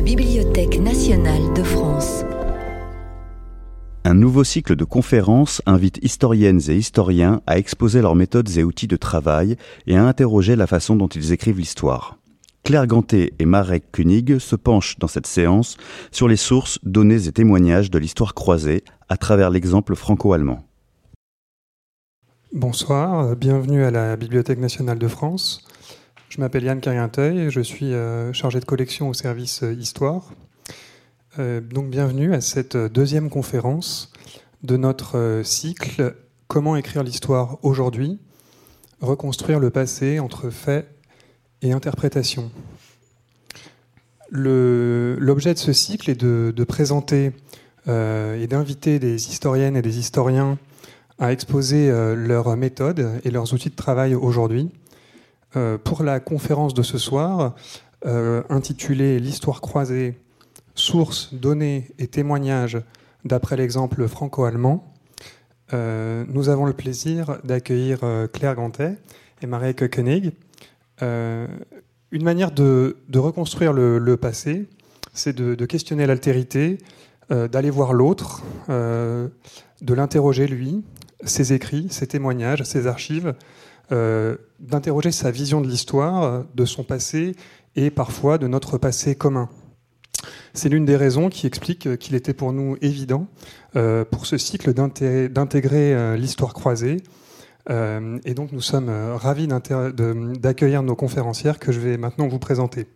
la Bibliothèque nationale de France. Un nouveau cycle de conférences invite historiennes et historiens à exposer leurs méthodes et outils de travail et à interroger la façon dont ils écrivent l'histoire. Claire Ganté et Marek Kunig se penchent dans cette séance sur les sources, données et témoignages de l'histoire croisée à travers l'exemple franco-allemand. Bonsoir, bienvenue à la Bibliothèque nationale de France. Je m'appelle Yann Carrienteuil, je suis euh, chargé de collection au service euh, Histoire. Donc bienvenue à cette deuxième conférence de notre cycle Comment écrire l'histoire aujourd'hui Reconstruire le passé entre faits et interprétation. L'objet de ce cycle est de, présenter et d'inviter des historiennes et des historiens à exposer leurs méthodes et leurs outils de travail aujourd'hui euh, pour la conférence de ce soir, euh, intitulée L'histoire croisée, sources, données et témoignages d'après l'exemple franco-allemand, euh, nous avons le plaisir d'accueillir Claire Gantet et Marek Koenig. une manière de, reconstruire le, passé, c'est de, questionner l'altérité, d'aller voir l'autre, de l'interroger lui, ses écrits, ses témoignages, ses archives, euh, d'interroger sa vision de l'histoire, de son passé et parfois de notre passé commun. C'est l'une des raisons qui explique qu'il était pour nous évident euh, pour ce cycle d'intégrer euh, l'histoire croisée. et donc nous sommes ravis d'accueillir nos conférencières que je vais maintenant vous présenter.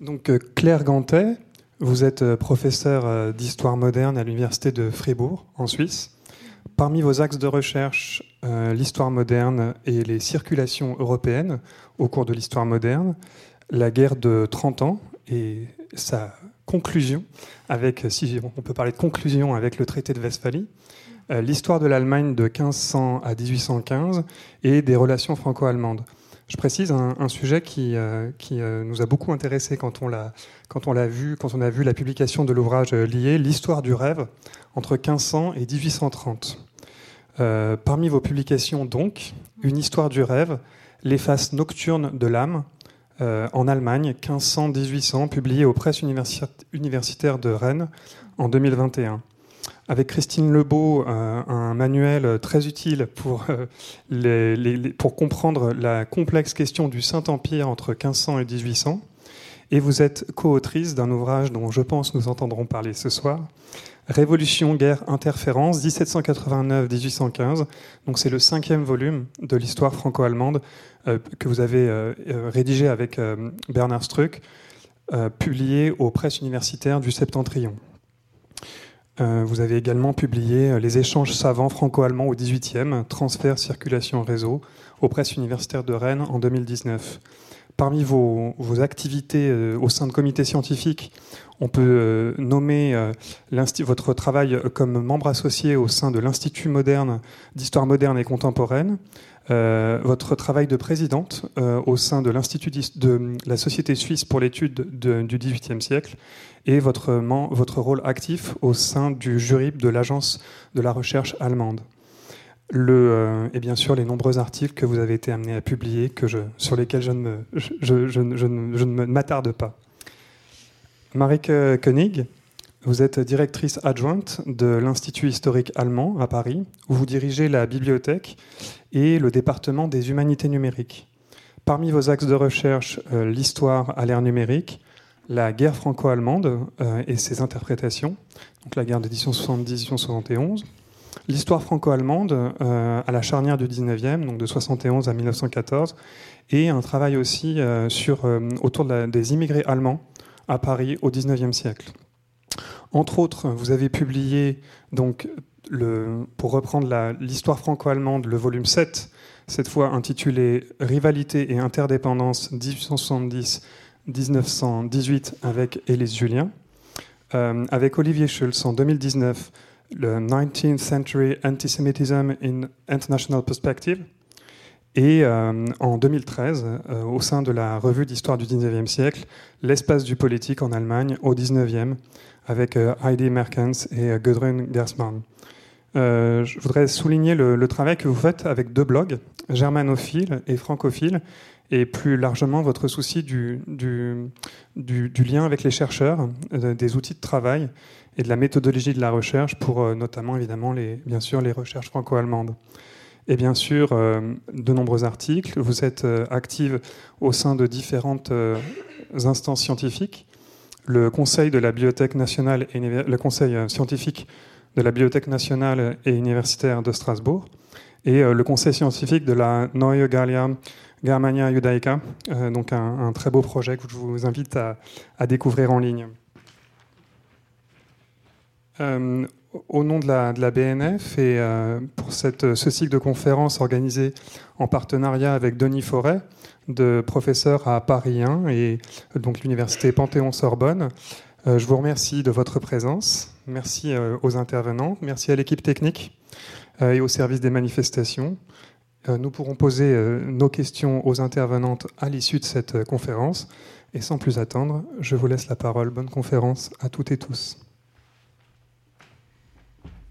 Donc Claire Gantet, vous êtes professeure d'histoire moderne à l'université de Fribourg en Suisse. Parmi vos axes de recherche, euh, l'histoire moderne et les circulations européennes au cours de l'histoire moderne, la guerre de 30 ans et sa conclusion, avec, si on peut parler de conclusion avec le traité de Westphalie, euh, l'histoire de l'Allemagne de 1500 à 1815 et des relations franco-allemandes. Je précise un, sujet qui, euh, qui nous a beaucoup intéressé quand on l'a quand on l'a vu, quand on a vu la publication de l'ouvrage lié L'histoire du rêve entre 1500 et 1830. Euh, parmi vos publications, donc, Une histoire du rêve, Les faces nocturnes de l'âme, euh, en Allemagne, 1500-1800, publié aux presses universitaires de Rennes en 2021. Avec Christine Lebeau, euh, un manuel très utile pour, pour comprendre la complexe question du Saint-Empire entre 1500 et 1800. Et vous êtes co-autrice d'un ouvrage dont je pense nous entendrons parler ce soir, Révolution, guerre, interférence, 1789-1815. Donc c'est le cinquième volume de l'histoire franco-allemande euh, que vous avez euh, euh, rédigé avec Bernard Struck, publié aux presses universitaires du Septentrion. Vous avez également publié Les échanges savants franco-allemands au 18e, transfert, circulation, réseau, aux presses universitaires de Rennes en 2019. Parmi vos, vos activités au sein de comités scientifiques, on peut euh, nommer euh, votre travail comme membre associé au sein de l'Institut moderne d'histoire moderne et contemporaine, euh, votre travail de présidente au sein de l'Institut de la Société suisse pour l'étude du XVIIIe siècle et votre, rôle actif au sein du jury de l'Agence de la recherche allemande. Le, et bien sûr les nombreux articles que vous avez été amené à publier sur lesquels je ne m'attarde pas. Marike Koenig, vous êtes directrice adjointe de l'Institut historique allemand à Paris, où vous dirigez la bibliothèque et le département des humanités numériques. Parmi vos axes de recherche, euh, l'histoire à l'ère numérique, la guerre franco-allemande euh, et ses interprétations, donc la guerre d'édition 70-71, l'histoire franco-allemande euh, à la charnière du 19e, donc de 71 à 1914, et un travail aussi sur, autour des immigrés allemands à Paris au XIXe siècle. Entre autres, vous avez publié, donc, pour reprendre l'histoire franco-allemande, le volume 7, cette fois intitulé Rivalité et interdépendance 1870-1918 avec Élise Julien, euh, avec Olivier Schulz en 2019, le 19th Century Antisemitism in International Perspective, et euh, en 2013, euh, au sein de la revue d'histoire du 19e siècle, L'espace du politique en Allemagne au 19e, avec euh, Heidi Merkens et Gudrun Gersmann. je voudrais souligner le, travail que vous faites avec deux blogs, germanophile et francophile, et plus largement votre souci du, du, lien avec les chercheurs, des outils de travail et de la méthodologie de la recherche pour notamment évidemment les, bien sûr les recherches franco-allemandes et bien sûr euh, de nombreux articles. Vous êtes euh, active au sein de différentes euh, instances scientifiques. Le Conseil de la Bibliothèque nationale et le Conseil scientifique de la Bibliothèque nationale et universitaire de Strasbourg et le Conseil scientifique de la Neue Gallia Germania Judaica, donc un, très beau projet que je vous invite à, à découvrir en ligne au nom de la, BNF et euh, pour ce cycle de conférences organisé en partenariat avec Denis Forêt, de professeur à Paris 1 et donc l'université Panthéon-Sorbonne. Euh, je vous remercie de votre présence. Merci euh, aux intervenants. Merci à l'équipe technique et au service des manifestations. nous pourrons poser nos questions aux intervenantes à l'issue de cette conférence. Et sans plus attendre, je vous laisse la parole. Bonne conférence à toutes et tous.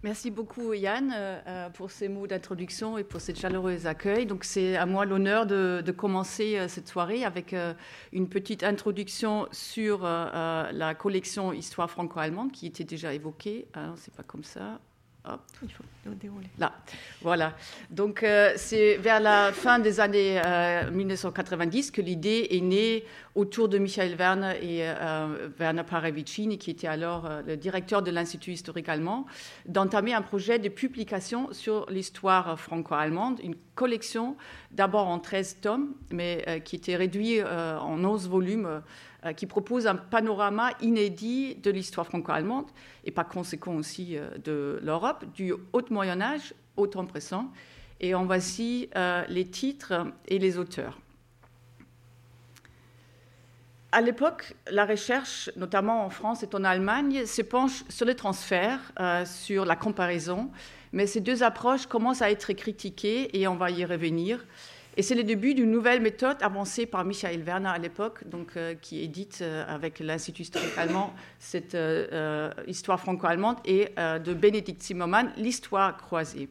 Merci beaucoup Yann euh, euh, pour ces mots d'introduction et pour cette chaleureuse accueil. Donc c'est à moi l'honneur de, commencer euh, cette soirée avec une petite introduction sur la collection Histoire franco-allemande qui était déjà évoquée. Alors c'est pas comme ça. Hop, il faut dérouler. Là, voilà. Donc, euh, c'est vers la fin des années 1990 euh, que l'idée est née autour de Michael Werner et euh, Werner Paravicini, qui était alors le directeur de l'Institut historique allemand, d'entamer un projet de publication sur l'histoire franco-allemande, une collection d'abord en 13 tomes, mais qui était réduit en 11 volumes euh, qui propose un panorama inédit de l'histoire franco-allemande et par conséquent aussi euh, de l'Europe, du Haut Moyen Âge au temps présent. Et en voici euh, les titres et les auteurs. À l'époque, la recherche, notamment en France et en Allemagne, se penche sur les transferts, sur la comparaison, mais ces deux approches commencent à être critiquées et on va y revenir. Et c'est le début d'une nouvelle méthode avancée par Michael Werner à l'époque, donc, euh, qui édite euh, avec l'Institut historique allemand cette euh, histoire franco-allemande, et de Bénédicte Zimmermann, l'histoire croisée.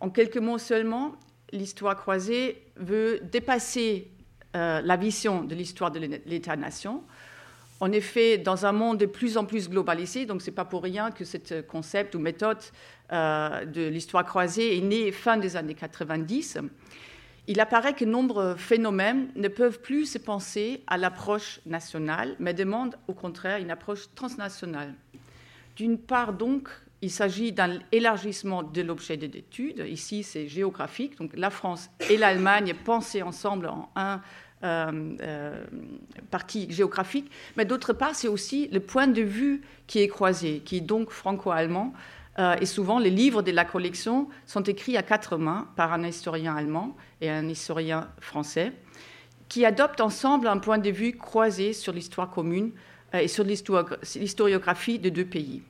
En quelques mots seulement, l'histoire croisée veut dépasser la vision de l'histoire de l'État-nation. En effet, dans un monde de plus en plus globalisé, donc ce n'est pas pour rien que ce concept ou méthode de l'histoire croisée est né fin des années 90 il apparaît que nombreux phénomènes ne peuvent plus se penser à l'approche nationale, mais demandent au contraire une approche transnationale. D'une part, donc, il s'agit d'un élargissement de l'objet d'étude. Ici, c'est géographique. Donc, la France et l'Allemagne pensées ensemble en un euh, euh, partie géographique. Mais d'autre part, c'est aussi le point de vue qui est croisé, qui est donc franco-allemand, et souvent, les livres de la collection sont écrits à quatre mains par un historien allemand et un historien français, qui adoptent ensemble un point de vue croisé sur l'histoire commune euh, et sur l'historiographie de deux pays.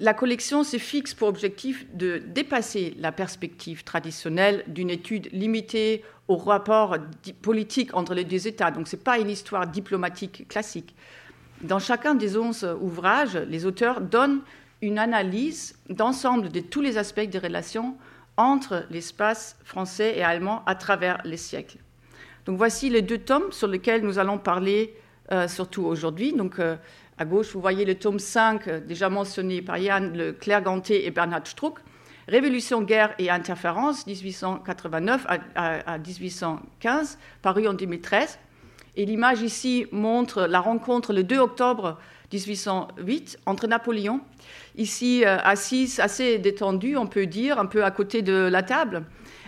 La collection se fixe pour objectif de dépasser la perspective traditionnelle d'une étude limitée au rapport politique entre les deux États. Donc ce n'est pas une histoire diplomatique classique. Dans chacun des onze ouvrages, les auteurs donnent une analyse d'ensemble de tous les aspects des relations entre l'espace français et allemand à travers les siècles. Donc voici les deux tomes sur lesquels nous allons parler euh, surtout aujourd'hui. Donc euh, à gauche, vous voyez le tome 5, euh, déjà mentionné par Yann, le Claire Ganté et Bernhard Struck, Révolution, guerre et interférence, 1889 à, à 1815, paru en 2013. Et l'image ici montre la rencontre le 2 octobre 1808 entre Napoléon ici euh, assise, assez détendue, on peut dire, un peu à côté de la table,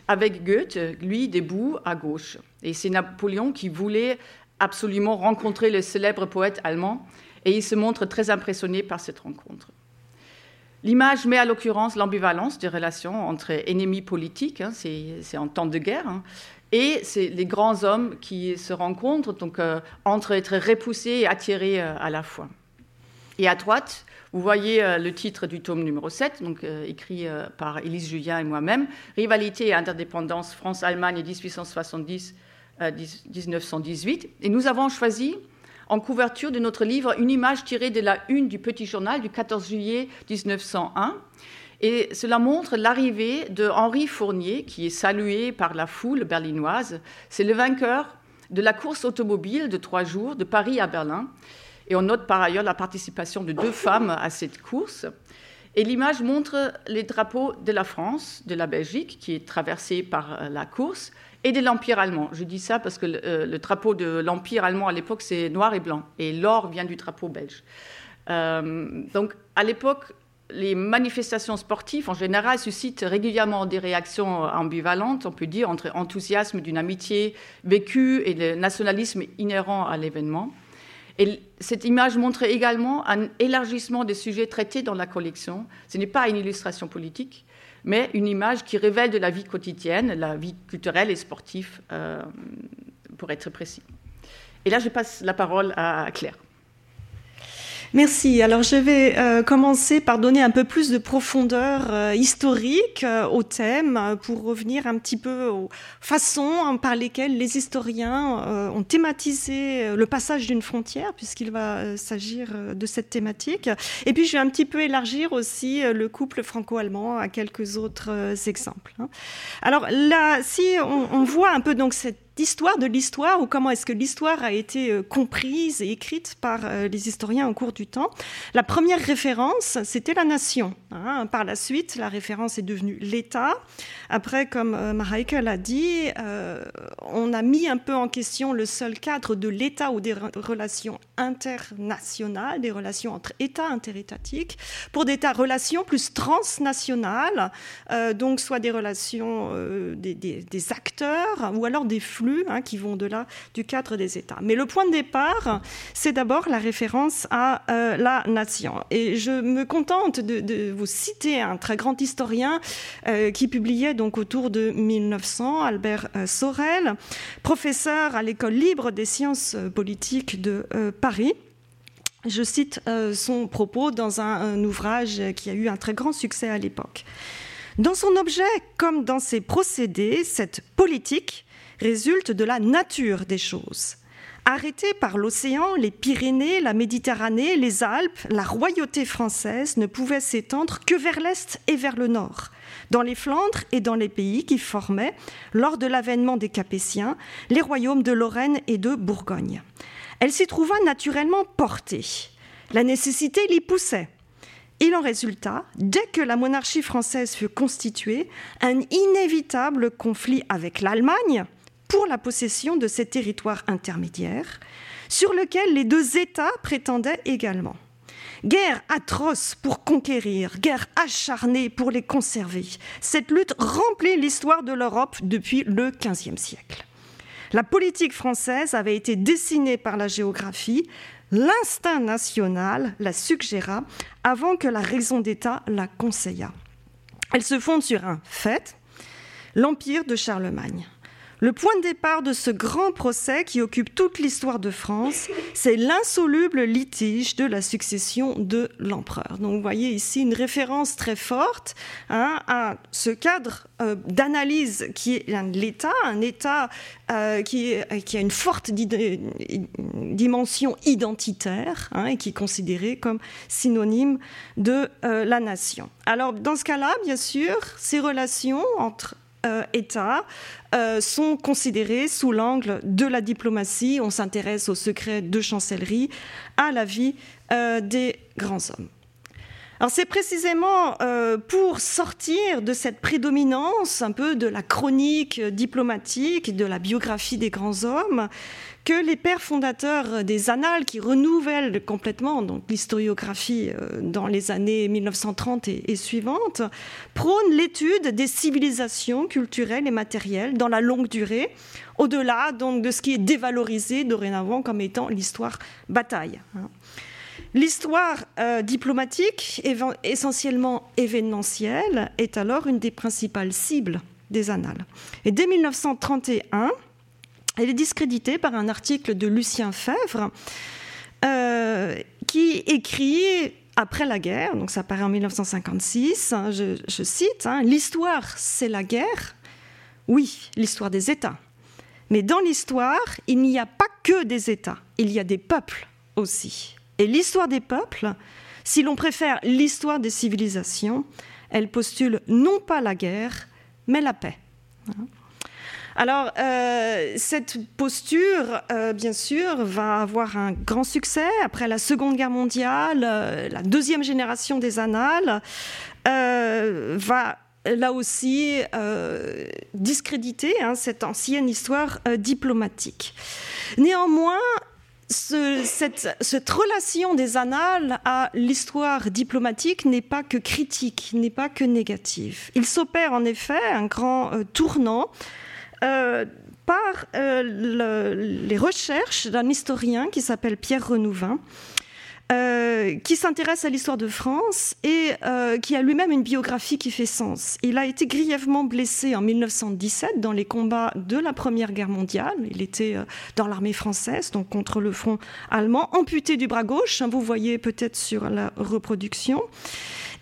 avec Goethe, lui, debout à gauche. Et c'est Napoléon qui voulait absolument rencontrer le célèbre poète allemand, et il se montre très impressionné par cette rencontre. L'image met à l'occurrence l'ambivalence des relations entre ennemis politiques, hein, c'est en temps de guerre, hein, et c'est les grands hommes qui se rencontrent, donc euh, entre être repoussés et attirés euh, à la fois. Et à droite, vous voyez euh, le titre du tome numéro 7, donc, euh, écrit euh, par Élise Julien et moi-même, Rivalité et interdépendance France-Allemagne 1870-1918. Et nous avons choisi en couverture de notre livre une image tirée de la une du Petit Journal du 14 juillet 1901. Et cela montre l'arrivée de Henri Fournier, qui est salué par la foule berlinoise. C'est le vainqueur de la course automobile de trois jours de Paris à Berlin. Et on note par ailleurs la participation de deux femmes à cette course. Et l'image montre les drapeaux de la France, de la Belgique, qui est traversée par euh, la course, et de l'Empire allemand. Je dis ça parce que le, euh, drapeau de l'Empire allemand à l'époque, c'est noir et blanc, et l'or vient du drapeau belge. Euh, donc à l'époque, les manifestations sportives, en général, suscitent régulièrement des réactions ambivalentes, on peut dire, entre enthousiasme d'une amitié vécue et le nationalisme inhérent à l'événement. Et cette image montre également un élargissement des sujets traités dans la collection. Ce n'est pas une illustration politique, mais une image qui révèle de la vie quotidienne, la vie culturelle et sportive, euh, pour être précis. Et là, je passe la parole à Claire. Merci. Alors je vais euh, commencer par donner un peu plus de profondeur euh, historique euh, au thème pour revenir un petit peu aux façons par lesquelles les historiens ont thématisé le passage d'une frontière, puisqu'il va s'agir de cette thématique. Et puis je vais un petit peu élargir aussi le couple franco-allemand à quelques autres exemples. Hein. Alors là, si on, on voit un peu donc cette l'histoire de l'histoire ou comment est-ce que l'histoire a été euh, comprise et écrite par euh, les historiens au cours du temps. La première référence, c'était la nation. Hein. Par la suite, la référence est devenue l'État. Après, comme euh, Mareike l'a dit, on a mis un peu en question le seul cadre de l'État ou des relations internationales, des relations entre États interétatiques, pour des relations plus transnationales, donc soit des relations des, des acteurs ou alors des flux Hein, qui vont au-delà du cadre des États. Mais le point de départ, c'est d'abord la référence à euh, la nation. Et je me contente de, vous citer un très grand historien euh, qui publiait donc autour de 1900, Albert euh, Sorel, professeur à l'école libre des sciences politiques de Paris. Je cite son propos dans un, ouvrage qui a eu un très grand succès à l'époque. Dans son objet comme dans ses procédés, cette politique résulte de la nature des choses. Arrêtés par l'océan, les Pyrénées, la Méditerranée, les Alpes, la royauté française ne pouvait s'étendre que vers l'est et vers le nord, dans les Flandres et dans les pays qui formaient, lors de l'avènement des Capétiens, les royaumes de Lorraine et de Bourgogne. Elle s'y trouva naturellement portée. La nécessité l'y poussait. Il en résulta, dès que la monarchie française fut constituée, un inévitable conflit avec l'Allemagne, pour la possession de ces territoires intermédiaires, sur lesquels les deux États prétendaient également. Guerre atroce pour conquérir, guerre acharnée pour les conserver. Cette lutte remplit l'histoire de l'Europe depuis le XVe siècle. La politique française avait été dessinée par la géographie, l'instinct national la suggéra avant que la raison d'État la conseillât. Elle se fonde sur un fait, l'Empire de Charlemagne. Le point de départ de ce grand procès qui occupe toute l'histoire de France, c'est l'insoluble litige de la succession de l'empereur. Donc vous voyez ici une référence très forte hein, à ce cadre euh, d'analyse qui est l'État, un État euh, qui, qui, a une forte dimension identitaire hein, et qui est considéré comme synonyme de euh, la nation. Alors dans ce cas-là, bien sûr, ces relations entre euh, États euh, sont considérés sous l'angle de la diplomatie. On s'intéresse aux secrets de chancellerie, à la vie euh, des grands hommes. Alors c'est précisément pour sortir de cette prédominance un peu de la chronique diplomatique, de la biographie des grands hommes, que les pères fondateurs des annales qui renouvellent complètement l'historiographie euh, dans les années 1930 et, suivantes prônent l'étude des civilisations culturelles et matérielles dans la longue durée, au-delà donc de ce qui est dévalorisé dorénavant comme étant l'histoire bataille. Hein. L'histoire euh, diplomatique, essentiellement événementielle, est alors une des principales cibles des annales. Et dès 1931, elle est discréditée par un article de Lucien Fèvre euh, qui écrit après la guerre, donc ça paraît en 1956, hein, je, cite, hein, L'histoire, c'est la guerre. Oui, l'histoire des États. Mais dans l'histoire, il n'y a pas que des États, il y a des peuples aussi. Et l'histoire des peuples, si l'on préfère l'histoire des civilisations, Elle postule non pas la guerre, mais la paix. Alors, euh, cette posture, euh, bien sûr, va avoir un grand succès après la Seconde Guerre mondiale. Euh, la deuxième génération des annales va là aussi discréditer hein, cette ancienne histoire diplomatique. Néanmoins, cette, cette, relation des annales à l'histoire diplomatique n'est pas que critique, n'est pas que négative. Il s'opère en effet un grand tournant euh, par euh, les recherches d'un historien qui s'appelle Pierre Renouvin. Euh, qui s'intéresse à l'histoire de France et qui a lui-même une biographie qui fait sens. Il a été grièvement blessé en 1917 dans les combats de la Première Guerre mondiale. Il était dans l'armée française, donc contre le front allemand, amputé du bras gauche, hein, vous voyez peut-être sur la reproduction,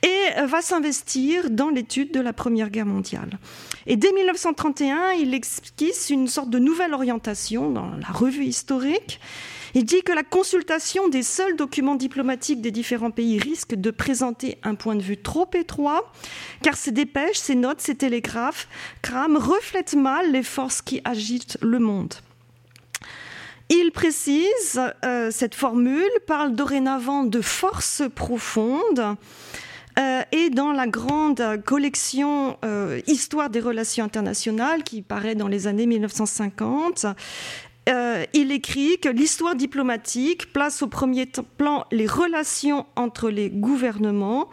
et va s'investir dans l'étude de la Première Guerre mondiale. Et dès 1931, il esquisse une sorte de nouvelle orientation dans la revue historique. Il dit que la consultation des seuls documents diplomatiques des différents pays risque de présenter un point de vue trop étroit, car ces dépêches, ces notes, ces télégraphes, crament, reflètent mal les forces qui agitent le monde. Il précise, euh, cette formule parle dorénavant de forces profondes euh, et dans la grande collection euh, Histoire des relations internationales qui paraît dans les années 1950, euh, il écrit que l'histoire diplomatique place au premier plan les relations entre les gouvernements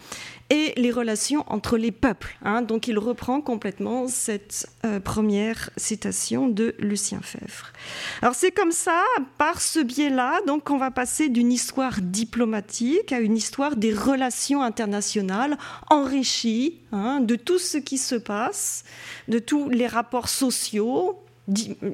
et les relations entre les peuples. Hein. Donc il reprend complètement cette euh, première citation de Lucien Fèvre. Alors c'est comme ça, par ce biais-là, donc qu'on va passer d'une histoire diplomatique à une histoire des relations internationales enrichie hein, de tout ce qui se passe, de tous les rapports sociaux,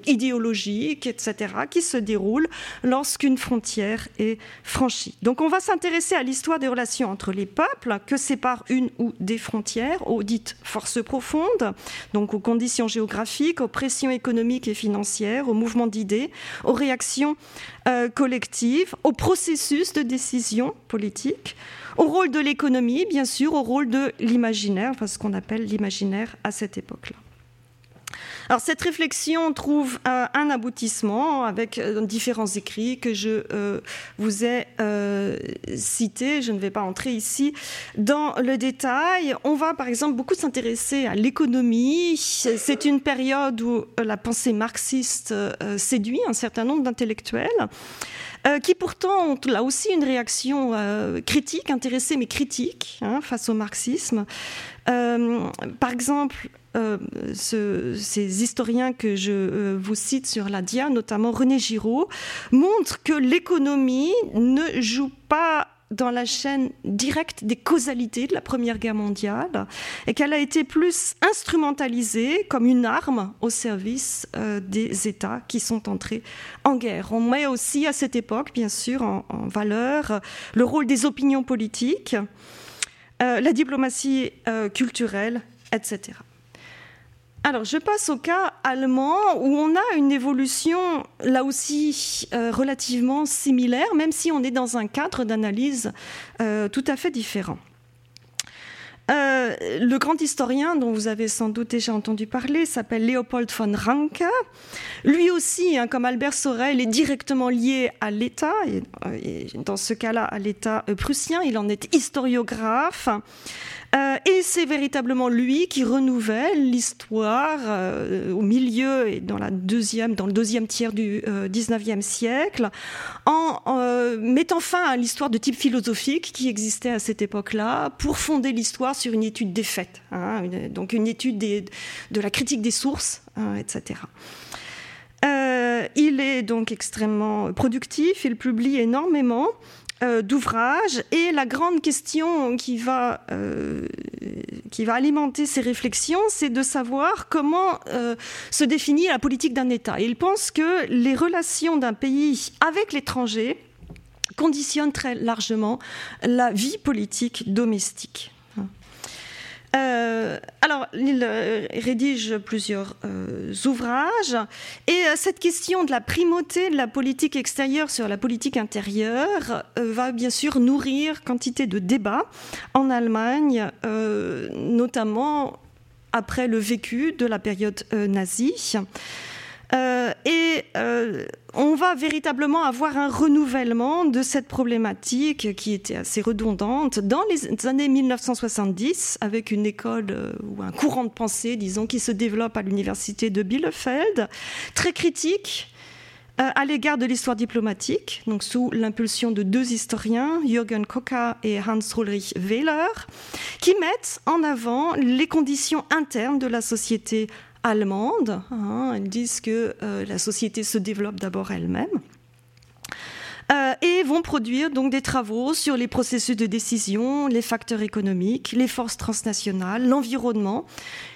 idéologiques, etc., qui se déroulent lorsqu'une frontière est franchie. Donc on va s'intéresser à l'histoire des relations entre les peuples que séparent une ou des frontières, aux dites forces profondes, donc aux conditions géographiques, aux pressions économiques et financières, aux mouvements d'idées, aux réactions euh, collectives, aux processus de décision politique, au rôle de l'économie, bien sûr, au rôle de l'imaginaire, enfin ce qu'on appelle l'imaginaire à cette époque-là. Alors cette réflexion trouve euh, un aboutissement avec euh, différents écrits que je euh, vous ai cités. Je ne vais pas entrer ici dans le détail. On va par exemple beaucoup s'intéresser à l'économie. C'est une période où la pensée marxiste séduit un certain nombre d'intellectuels. qui pourtant ont là aussi une réaction critique, intéressée mais critique hein, face au marxisme. par exemple, euh, ces historiens que je euh, vous cite sur la DIA, notamment René Giraud, montrent que l'économie ne joue pas dans la chaîne directe des causalités de la Première Guerre mondiale et qu'elle a été plus instrumentalisée comme une arme au service euh, des États qui sont entrés en guerre. On met aussi à cette époque, bien sûr, en, valeur le rôle des opinions politiques, la diplomatie culturelle, etc. Alors, je passe au cas allemand où on a une évolution là aussi euh, relativement similaire, même si on est dans un cadre d'analyse euh, tout à fait différent. Euh, le grand historien dont vous avez sans doute déjà entendu parler s'appelle Leopold von Ranke. Lui aussi, hein, comme Albert Sorel, est directement lié à l'État, et, dans ce cas-là à l'État prussien. Il en est historiographe. Euh, et c'est véritablement lui qui renouvelle l'histoire euh, au milieu et dans, la deuxième, dans le deuxième tiers du euh, siècle, en mettant fin à l'histoire de type philosophique qui existait à cette époque-là, pour fonder l'histoire sur une étude des faits, hein, donc une étude de la critique des sources, hein, etc. il est donc extrêmement productif, il publie énormément. Euh, d'ouvrages. Et la grande question qui va, euh, qui va alimenter ces réflexions, c'est de savoir comment euh, se définit la politique d'un État. il pense que les relations d'un pays avec l'étranger conditionnent très largement la vie politique domestique. Euh, alors, il euh, rédige plusieurs euh, ouvrages et cette question de la primauté de la politique extérieure sur la politique intérieure va bien sûr nourrir quantité de débats en Allemagne, notamment après le vécu de la période nazie. Euh, et euh, on va véritablement avoir un renouvellement de cette problématique qui était assez redondante dans les années 1970 avec une école euh, ou un courant de pensée, disons, qui se développe à l'université de Bielefeld, très critique à l'égard de l'histoire diplomatique, donc sous l'impulsion de deux historiens, Jürgen Koka et Hans-Ulrich Wehler, qui mettent en avant les conditions internes de la société allemande. Hein, elles disent que euh, la société se développe d'abord elle-même. Euh, et vont produire donc des travaux sur les processus de décision, les facteurs économiques, les forces transnationales, l'environnement,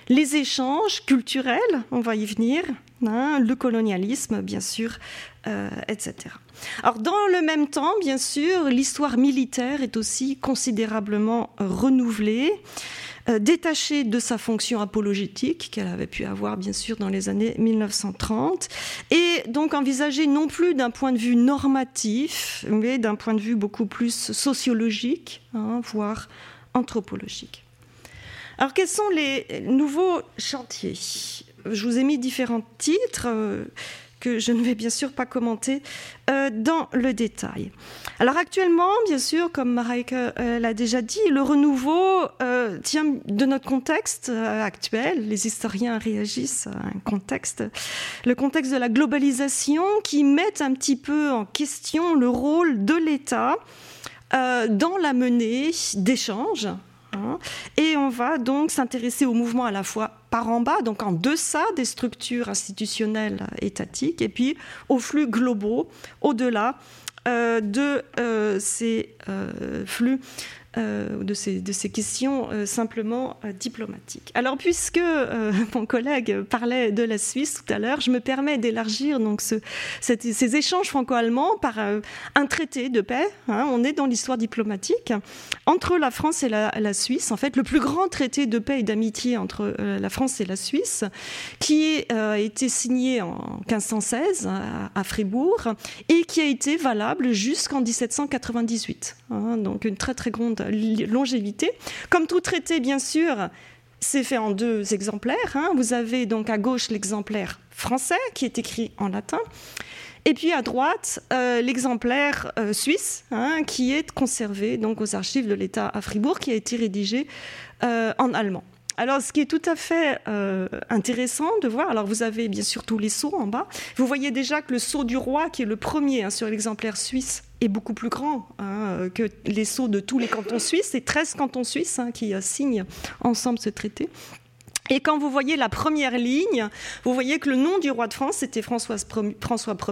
les échanges culturels, on va y venir, hein, le colonialisme, bien sûr, euh, etc. Alors, dans le même temps, bien sûr, l'histoire militaire est aussi considérablement renouvelée. Euh, détachée de sa fonction apologétique qu'elle avait pu avoir bien sûr dans les années 1930 et donc envisagée non plus d'un point de vue normatif mais d'un point de vue beaucoup plus sociologique hein, voire anthropologique. Alors quels sont les nouveaux chantiers? Je vous ai mis différents titres. Que je ne vais bien sûr pas commenter euh, dans le détail. Alors actuellement, bien sûr, comme Mareike euh, l'a déjà dit, le renouveau euh, tient de notre contexte actuel. Les historiens réagissent à un contexte, le contexte de la globalisation qui met un petit peu en question le rôle de l'État dans la menée d'échanges Hein. Et on va donc s'intéresser au mouvement à la fois par en bas, donc en deçà des structures institutionnelles étatiques, et puis aux flux globaux, au-delà euh, de euh, ces euh, flux euh, de, ces, questions euh, simplement euh, diplomatiques. Alors, puisque mon collègue parlait de la Suisse tout à l'heure, je me permets d'élargir donc ce, ces échanges franco-allemands par un traité de paix. Hein. on est dans l'histoire diplomatique entre la France et la, Suisse. En fait, le plus grand traité de paix et d'amitié entre la France et la Suisse, qui a été signé en 1516 à, Fribourg et qui a été valable jusqu'en 1798. Hein. donc, une très très grande longévité. Comme tout traité, bien sûr, c'est fait en deux exemplaires. Hein. Vous avez donc à gauche l'exemplaire français qui est écrit en latin. Et puis à droite, euh, l'exemplaire euh, suisse hein, qui est conservé donc aux archives de l'État à Fribourg, qui a été rédigé euh, en allemand. Alors, ce qui est tout à fait intéressant de voir, alors vous avez bien sûr tous les sceaux en bas. Vous voyez déjà que le sceau du roi, qui est le premier hein, sur l'exemplaire suisse, est beaucoup plus grand hein, que les sceaux de tous les cantons suisses. C'est 13 cantons suisses hein, qui euh, signent ensemble ce traité. Et quand vous voyez la première ligne, vous voyez que le nom du roi de France, c'était François,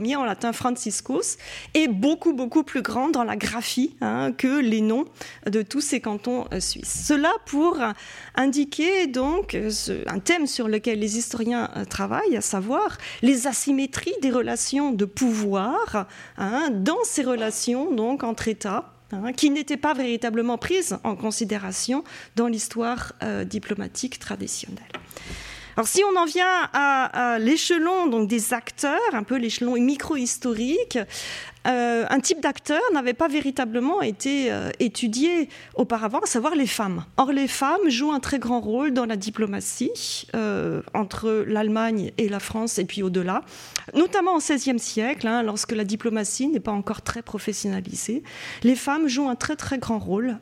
Ier, en latin Franciscus, est beaucoup, beaucoup plus grand dans la graphie hein, que les noms de tous ces cantons euh, suisses. Cela pour indiquer donc un thème sur lequel les historiens euh, travaillent, à savoir les asymétries des relations de pouvoir hein, dans ces relations donc entre États Hein, qui n'étaient pas véritablement prises en considération dans l'histoire euh, diplomatique traditionnelle. Alors si on en vient à, à l'échelon donc des acteurs, un peu l'échelon micro-historique, euh, un type d'acteur n'avait pas véritablement été euh, étudié auparavant, à savoir les femmes. Or, les femmes jouent un très grand rôle dans la diplomatie euh, entre l'Allemagne et la France et puis au-delà, notamment au XVIe siècle, hein, lorsque la diplomatie n'est pas encore très professionnalisée. Les femmes jouent un très très grand rôle,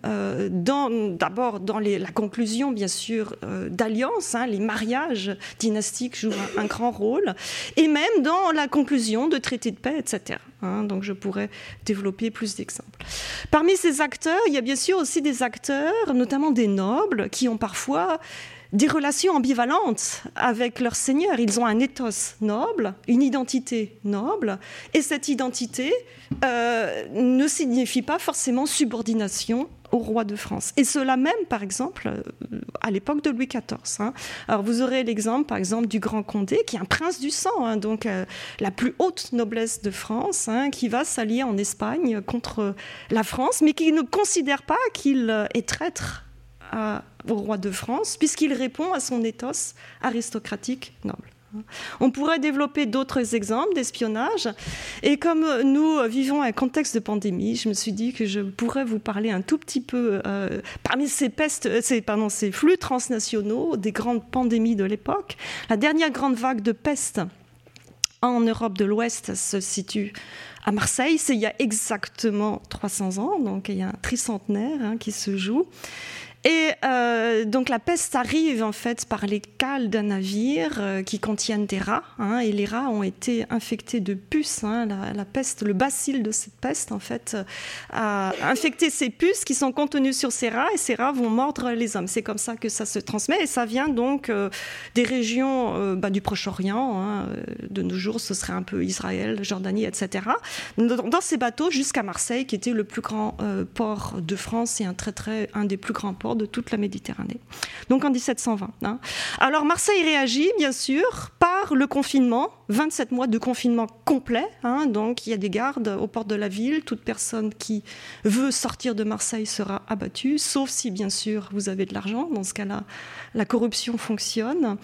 d'abord dans, la conclusion, bien sûr, d'alliances, hein, les mariages dynastiques jouent un, grand rôle, et même dans la conclusion de traités de paix, etc. Hein, donc je pourrais développer plus d'exemples. Parmi ces acteurs, il y a bien sûr aussi des acteurs, notamment des nobles, qui ont parfois des relations ambivalentes avec leur seigneur. Ils ont un ethos noble, une identité noble, et cette identité euh, ne signifie pas forcément subordination au roi de France. Et cela même, par exemple, euh, à l'époque de Louis XIV. Hein. Alors vous aurez l'exemple, par exemple, du Grand Condé, qui est un prince du sang, hein, donc euh, la plus haute noblesse de France, hein, qui va s'allier en Espagne contre la France, mais qui ne considère pas qu'il est traître au roi de France, puisqu'il répond à son éthos aristocratique noble. On pourrait développer d'autres exemples d'espionnage. Et comme nous vivons un contexte de pandémie, je me suis dit que je pourrais vous parler un tout petit peu, euh, parmi pardon, ces flux transnationaux, des grandes pandémies de l'époque. La dernière grande vague de peste en Europe de l'Ouest se situe à Marseille. C'est il y a exactement 300 ans, donc il y a un tricentenaire hein, qui se joue. Et euh, donc la peste arrive en fait par les cales d'un navire euh, qui contiennent des rats, hein, et les rats ont été infectés de puces. Hein, la, peste, le bacille de cette peste en fait a infecté ces puces qui sont contenues sur ces rats, et ces rats vont mordre les hommes. C'est comme ça que ça se transmet, et ça vient donc euh, des régions bah, du Proche-Orient. Hein, de nos jours, ce serait un peu Israël, Jordanie, etc. Dans, ces bateaux jusqu'à Marseille, qui était le plus grand port de France et un très très un des plus grands ports de toute la Méditerranée. Donc en 1720. Hein. Alors Marseille réagit, bien sûr, par le confinement, 27 mois de confinement complet. Hein. donc il y a des gardes aux portes de la ville. Toute personne qui veut sortir de Marseille sera abattue, sauf si, bien sûr, vous avez de l'argent. Dans ce cas-là, la corruption fonctionne.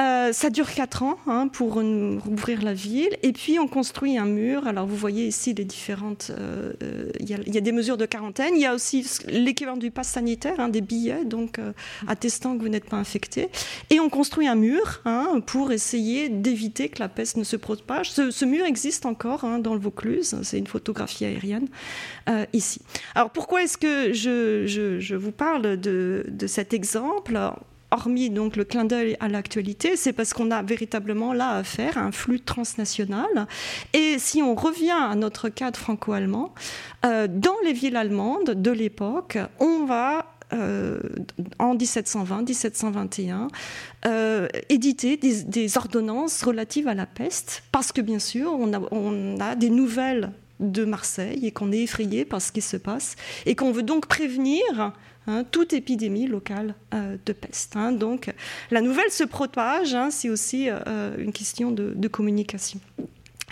Euh, ça dure quatre ans hein, pour rouvrir la ville. Et puis, on construit un mur. Alors, vous voyez ici les différentes. Euh, euh, il y, a des mesures de quarantaine. Il y a aussi l'équivalent du pass sanitaire, hein, des billets, donc attestant que vous n'êtes pas infecté. Et on construit un mur hein, pour essayer d'éviter que la peste ne se propage. Ce, mur existe encore dans le Vaucluse. C'est une photographie aérienne ici. Alors, pourquoi est-ce que je, vous parle de cet exemple? Hormis donc le clin d'œil à l'actualité, c'est parce qu'on a véritablement là affaire à un flux transnational. Et si on revient à notre cadre franco-allemand, euh, dans les villes allemandes de l'époque, on va euh, en 1720-1721, euh, éditer des, ordonnances relatives à la peste, parce que bien sûr, on a des nouvelles de Marseille et qu'on est effrayé par ce qui se passe, et qu'on veut donc prévenir Hein, toute épidémie locale euh, de peste. Hein. Donc la nouvelle se propage, hein, c'est aussi euh, une question de, communication.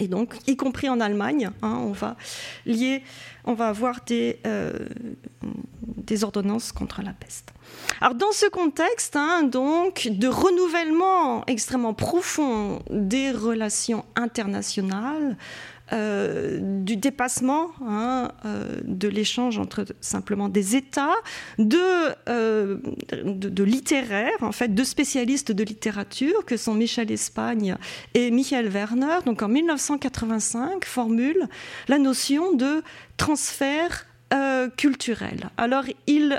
Et donc, y compris en Allemagne, on va lier, on va avoir des, euh, des ordonnances contre la peste. Alors, dans ce contexte, donc, de renouvellement extrêmement profond des relations internationales, euh, du dépassement hein, euh, de l'échange entre simplement des États, euh, de, de, littéraires, en fait, deux spécialistes de littérature que sont Michel Espagne et Michael Werner, donc en 1985, formulent la notion de transfert culturel. Alors, ils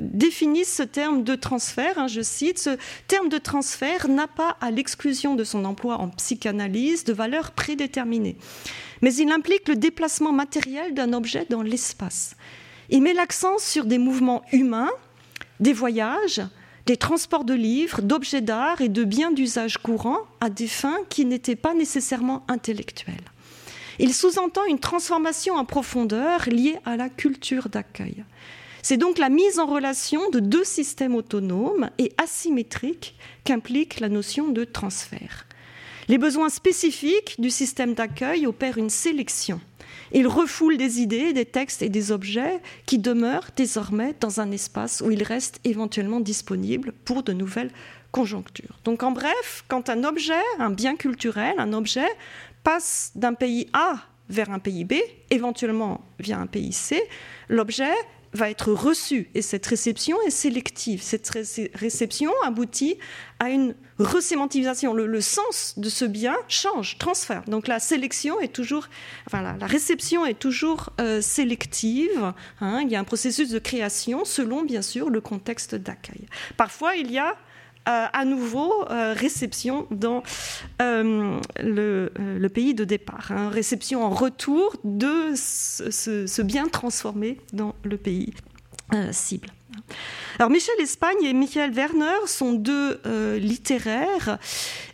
définissent ce terme de transfert, hein, je cite, ce terme de transfert n'a pas, à l'exclusion de son emploi en psychanalyse, de valeur prédéterminée mais il implique le déplacement matériel d'un objet dans l'espace. Il met l'accent sur des mouvements humains, des voyages, des transports de livres, d'objets d'art et de biens d'usage courant à des fins qui n'étaient pas nécessairement intellectuelles. Il sous-entend une transformation en profondeur liée à la culture d'accueil. C'est donc la mise en relation de deux systèmes autonomes et asymétriques qu'implique la notion de transfert. Les besoins spécifiques du système d'accueil opèrent une sélection. Ils refoulent des idées, des textes et des objets qui demeurent désormais dans un espace où ils restent éventuellement disponibles pour de nouvelles conjonctures. Donc en bref, quand un objet, un bien culturel, un objet passe d'un pays A vers un pays B, éventuellement via un pays C, l'objet va être reçu et cette réception est sélective. Cette réception aboutit à une resémantisation. Le, sens de ce bien change, transfère. Donc la sélection est toujours, enfin la, réception est toujours euh, sélective. Hein. Il y a un processus de création selon bien sûr le contexte d'accueil. Parfois il y a à nouveau euh, réception dans euh, le, pays de départ, hein. réception en retour de ce, bien transformé dans le pays cible. Alors Michel Espagne et Michael Werner sont deux littéraires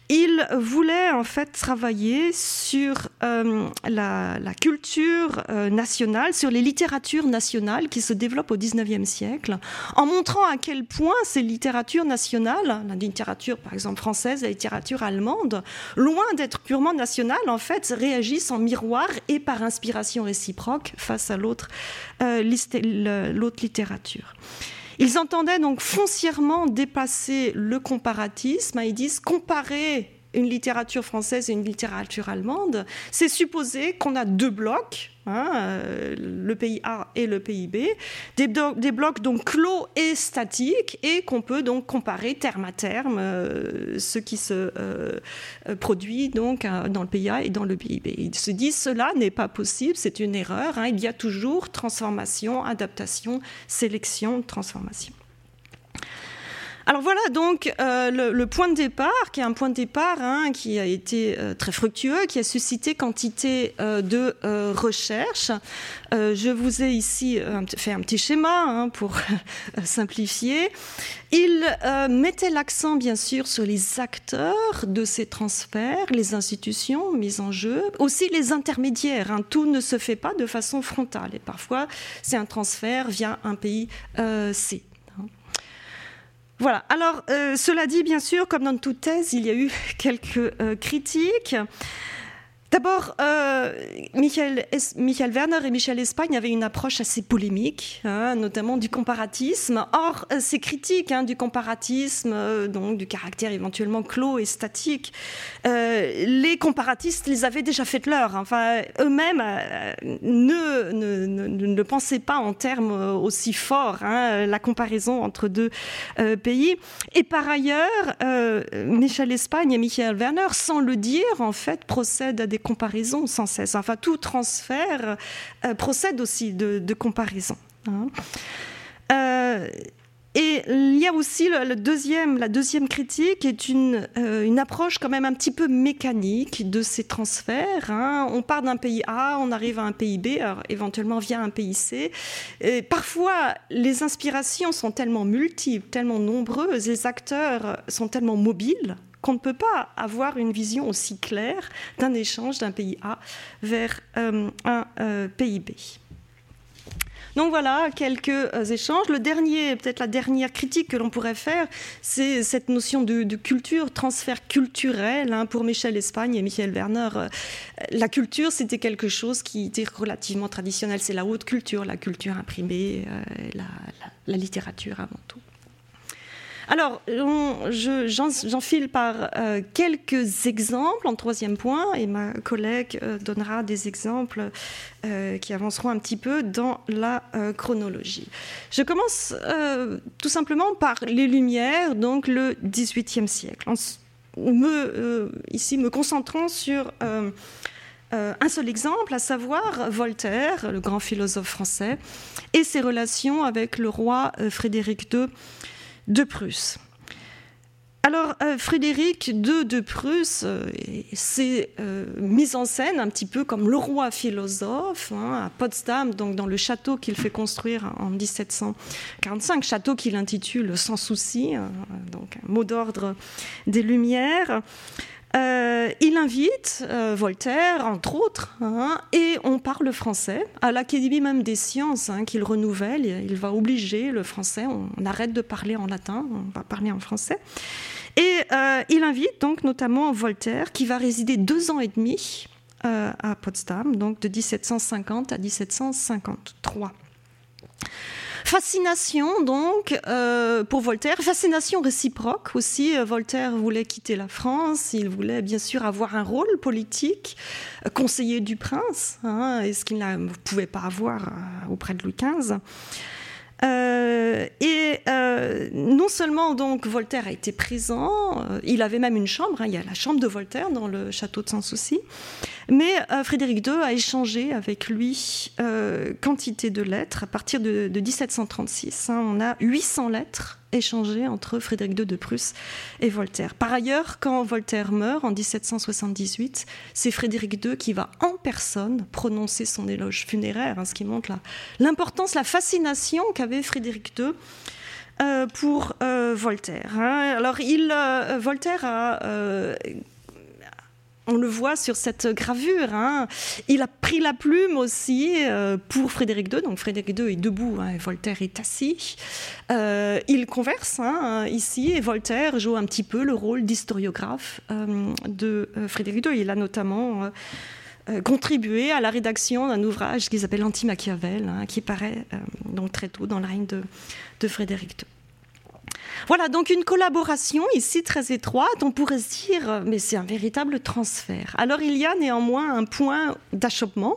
il voulait en fait travailler sur euh, la, culture euh, nationale, sur les littératures nationales qui se développent au XIXe siècle, en montrant à quel point ces littératures nationales, la littérature par exemple française, la littérature allemande, loin d'être purement nationales, en fait réagissent en miroir et par inspiration réciproque face à l'autre euh, littérature. Ils entendaient donc foncièrement dépasser le comparatisme. Ils disent comparer une littérature française et une littérature allemande, c'est supposer qu'on a deux blocs, hein, euh, le pays A et le pays B, des, blocs donc clos et statiques, et qu'on peut donc comparer terme à terme euh, ce qui se euh, produit donc dans le pays A et dans le pays B. Ils se disent cela n'est pas possible, c'est une erreur. Hein, il y a toujours transformation, adaptation, sélection, transformation. Alors voilà donc euh, le, point de départ, qui est un point de départ hein, qui a été euh, très fructueux, qui a suscité quantité euh, de recherches. je vous ai ici fait un petit schéma hein, pour simplifier. Il mettait l'accent bien sûr sur les acteurs de ces transferts, les institutions mises en jeu, aussi les intermédiaires. Hein. Tout ne se fait pas de façon frontale et parfois c'est un transfert via un pays C. Voilà. Alors, euh, cela dit, bien sûr, comme dans toute thèse, il y a eu quelques euh, critiques. D'abord, euh, Michael, Werner et Michel Espagne avaient une approche assez polémique, hein, notamment du comparatisme. Or, euh, ces critiques hein, du comparatisme, euh, donc du caractère éventuellement clos et statique, euh, les comparatistes les avaient déjà faites leur. Enfin, eux-mêmes ne, ne, ne, ne, pensaient pas en termes aussi forts hein, la comparaison entre deux pays. Et par ailleurs, Michel Espagne et Michael Werner, sans le dire, en fait, procèdent à des comparaisons sans cesse. Enfin, tout transfert euh, procède aussi de, de comparaison. Hein. Euh, et il y a aussi le, deuxième, la deuxième critique est une, euh, une, approche quand même un petit peu mécanique de ces transferts. Hein. On part d'un pays A, on arrive à un pays B, éventuellement via un pays C. Et parfois, les inspirations sont tellement multiples, tellement nombreuses, les acteurs sont tellement mobiles qu'on ne peut pas avoir une vision aussi claire d'un échange d'un pays A vers euh, un euh, pays B. Donc voilà quelques euh, échanges. Le dernier, peut-être la dernière critique que l'on pourrait faire, c'est cette notion de, culture, transfert culturel. Hein, pour Michel Espagne et Michel Werner, la culture, c'était quelque chose qui était relativement traditionnel. C'est la haute culture, la culture imprimée, la littérature avant tout. Alors, j'enfile par euh, quelques exemples en troisième point, et ma collègue euh, donnera des exemples euh, qui avanceront un petit peu dans la chronologie. Je commence tout simplement par les Lumières, donc le XVIIIe siècle. Ici, me concentrant sur un seul exemple, à savoir Voltaire, le grand philosophe français, et ses relations avec le roi Frédéric II de Prusse. Alors, euh, Frédéric II de Prusse euh, s'est euh, mis en scène un petit peu comme le roi philosophe hein, à Potsdam, donc dans le château qu'il fait construire en 1745, château qu'il intitule Sans souci, donc un mot d'ordre des Lumières. Euh, il invite euh, Voltaire, entre autres, hein, et on parle français. À l'Académie même des sciences, hein, qu'il renouvelle, il va obliger le français, on, arrête de parler en latin, on va parler en français. Et euh, il invite donc notamment Voltaire, qui va résider deux ans et demi à Potsdam, donc de 1750 à 1753. Fascination donc euh, pour Voltaire, fascination réciproque aussi. Euh, Voltaire voulait quitter la France, il voulait bien sûr avoir un rôle politique, euh, conseiller du prince, hein, et ce qu'il ne pouvait pas avoir auprès de Louis XV. Euh, et euh, non seulement donc Voltaire a été présent, euh, il avait même une chambre, hein, il y a la chambre de Voltaire dans le château de Sans Souci, mais Frédéric II a échangé avec lui quantité de lettres à partir de, 1736. Hein, on a 800 lettres échangé entre Frédéric II de Prusse et Voltaire. Par ailleurs, quand Voltaire meurt en 1778, c'est Frédéric II qui va en personne prononcer son éloge funéraire, hein, ce qui montre l'importance, la, fascination qu'avait Frédéric II. Euh, pour euh, Voltaire. Hein. Alors, il, euh, Voltaire a on le voit sur cette gravure. Hein. Il a pris la plume aussi euh, pour Frédéric II. Donc Frédéric II est debout hein, et Voltaire est assis. Euh, il converse hein, ici et Voltaire joue un petit peu le rôle d'historiographe euh, de Frédéric II. Il a notamment contribué à la rédaction d'un ouvrage qui s'appelle Anti-Machiavel, hein, qui paraît très tôt dans le règne de Frédéric II. Voilà, donc une collaboration ici très étroite, on pourrait se dire, mais c'est un véritable transfert. Alors il y a néanmoins un point d'achoppement,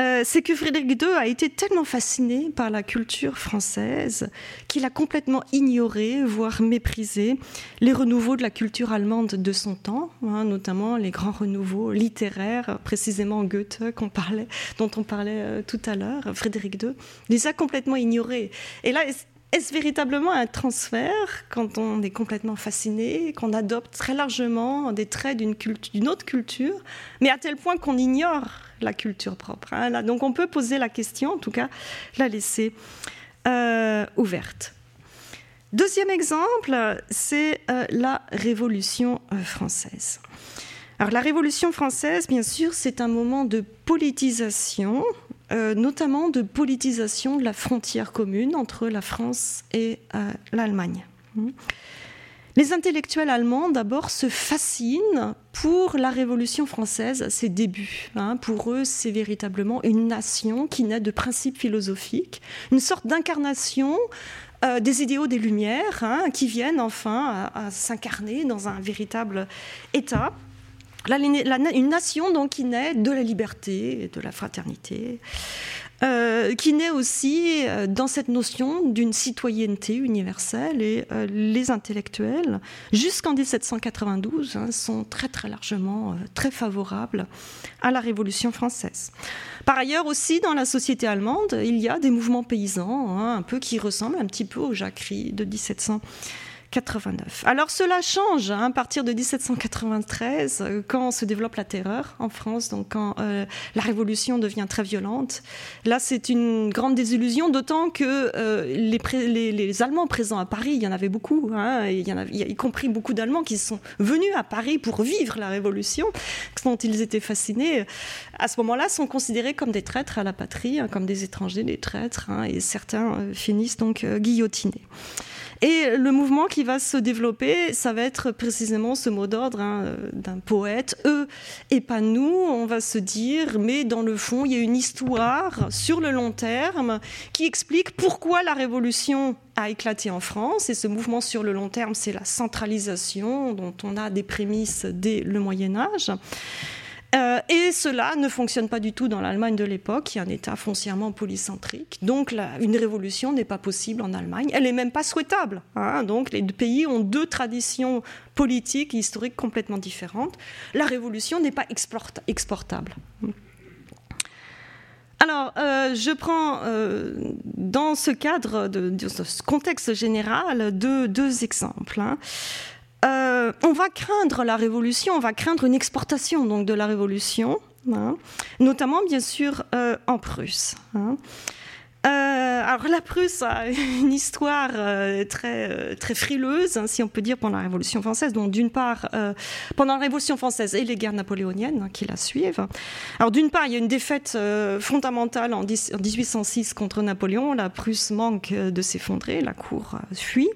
euh, c'est que Frédéric II a été tellement fasciné par la culture française qu'il a complètement ignoré, voire méprisé, les renouveaux de la culture allemande de son temps, hein, notamment les grands renouveaux littéraires, précisément Goethe parlait, dont on parlait euh, tout à l'heure, Frédéric II, les a complètement ignorés. Et là, est-ce véritablement un transfert quand on est complètement fasciné, qu'on adopte très largement des traits d'une autre culture, mais à tel point qu'on ignore la culture propre hein, Donc on peut poser la question, en tout cas la laisser euh, ouverte. Deuxième exemple, c'est euh, la Révolution euh, française. Alors la Révolution française, bien sûr, c'est un moment de politisation euh, notamment de politisation de la frontière commune entre la France et euh, l'Allemagne. Hmm. Les intellectuels allemands, d'abord, se fascinent pour la Révolution française à ses débuts. Hein. Pour eux, c'est véritablement une nation qui naît de principes philosophiques, une sorte d'incarnation euh, des idéaux des Lumières, hein, qui viennent enfin à s'incarner dans un véritable État une nation donc qui naît de la liberté et de la fraternité, euh, qui naît aussi euh, dans cette notion d'une citoyenneté universelle et euh, les intellectuels, jusqu'en 1792, hein, sont très très largement très favorables à la Révolution française. Par ailleurs aussi, dans la société allemande, il y a des mouvements paysans, hein, un peu qui ressemblent un petit peu aux jacqueries de 1700. 89. Alors cela change hein, à partir de 1793, euh, quand se développe la terreur en France, donc quand euh, la révolution devient très violente. Là, c'est une grande désillusion, d'autant que euh, les, les, Allemands présents à Paris, il y en avait beaucoup, hein, il y en avait, y compris beaucoup d'Allemands qui sont venus à Paris pour vivre la révolution, dont ils étaient fascinés. À ce moment-là, sont considérés comme des traîtres à la patrie, hein, comme des étrangers, des traîtres, et certains finissent donc guillotinés. Et le mouvement qui va se développer, ça va être précisément ce mot d'ordre hein, d'un poète, eux et pas nous. On va se dire, mais dans le fond, il y a une histoire sur le long terme qui explique pourquoi la révolution a éclaté en France. Et ce mouvement sur le long terme, c'est la centralisation dont on a des prémices dès le Moyen Âge. Euh, et cela ne fonctionne pas du tout dans l'Allemagne de l'époque, qui est un État foncièrement polycentrique. Donc une révolution n'est pas possible en Allemagne. Elle n'est même pas souhaitable. Hein. Donc les deux pays ont deux traditions politiques et historiques complètement différentes. La révolution n'est pas exportable. Alors, euh, je prends euh, dans ce cadre, de, ce contexte général, deux, exemples. Hein. Euh, on va craindre la révolution, on va craindre une exportation donc de la révolution, hein, notamment bien sûr euh, en Prusse. Hein. Euh, alors la Prusse a une histoire très très frileuse, hein, si on peut dire, pendant la Révolution française. Donc d'une part, pendant la Révolution française et les guerres napoléoniennes qui la suivent. Alors d'une part, il y a une défaite fondamentale en, 1806 contre Napoléon. La Prusse manque de s'effondrer, la cour fuit.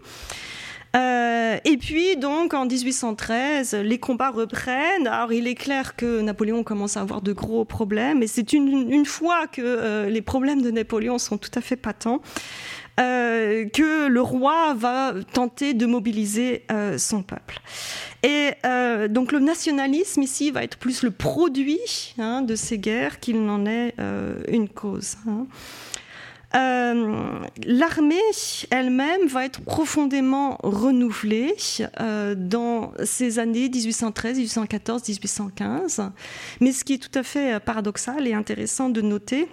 Euh, et puis, donc, en 1813, les combats reprennent. Alors, il est clair que Napoléon commence à avoir de gros problèmes, et c'est une, fois que euh, les problèmes de Napoléon sont tout à fait patents. Euh, que le roi va tenter de mobiliser son peuple. Et donc le nationalisme ici va être plus le produit hein, de ces guerres qu'il n'en est une cause. Hein. Euh, l'armée elle-même va être profondément renouvelée euh, dans ces années 1813, 1814, 1815. Mais ce qui est tout à fait paradoxal et intéressant de noter,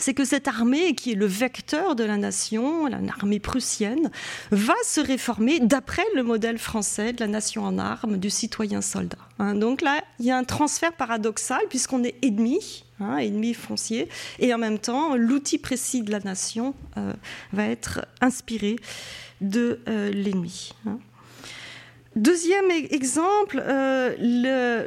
c'est que cette armée, qui est le vecteur de la nation, l'armée prussienne, va se réformer d'après le modèle français de la nation en armes, du citoyen soldat. Hein. donc là, il y a un transfert paradoxal puisqu'on est ennemi, hein, ennemi foncier, et en même temps, l'outil précis de la nation euh, va être inspiré de euh, l'ennemi. Hein. Deuxième e-, exemple, euh,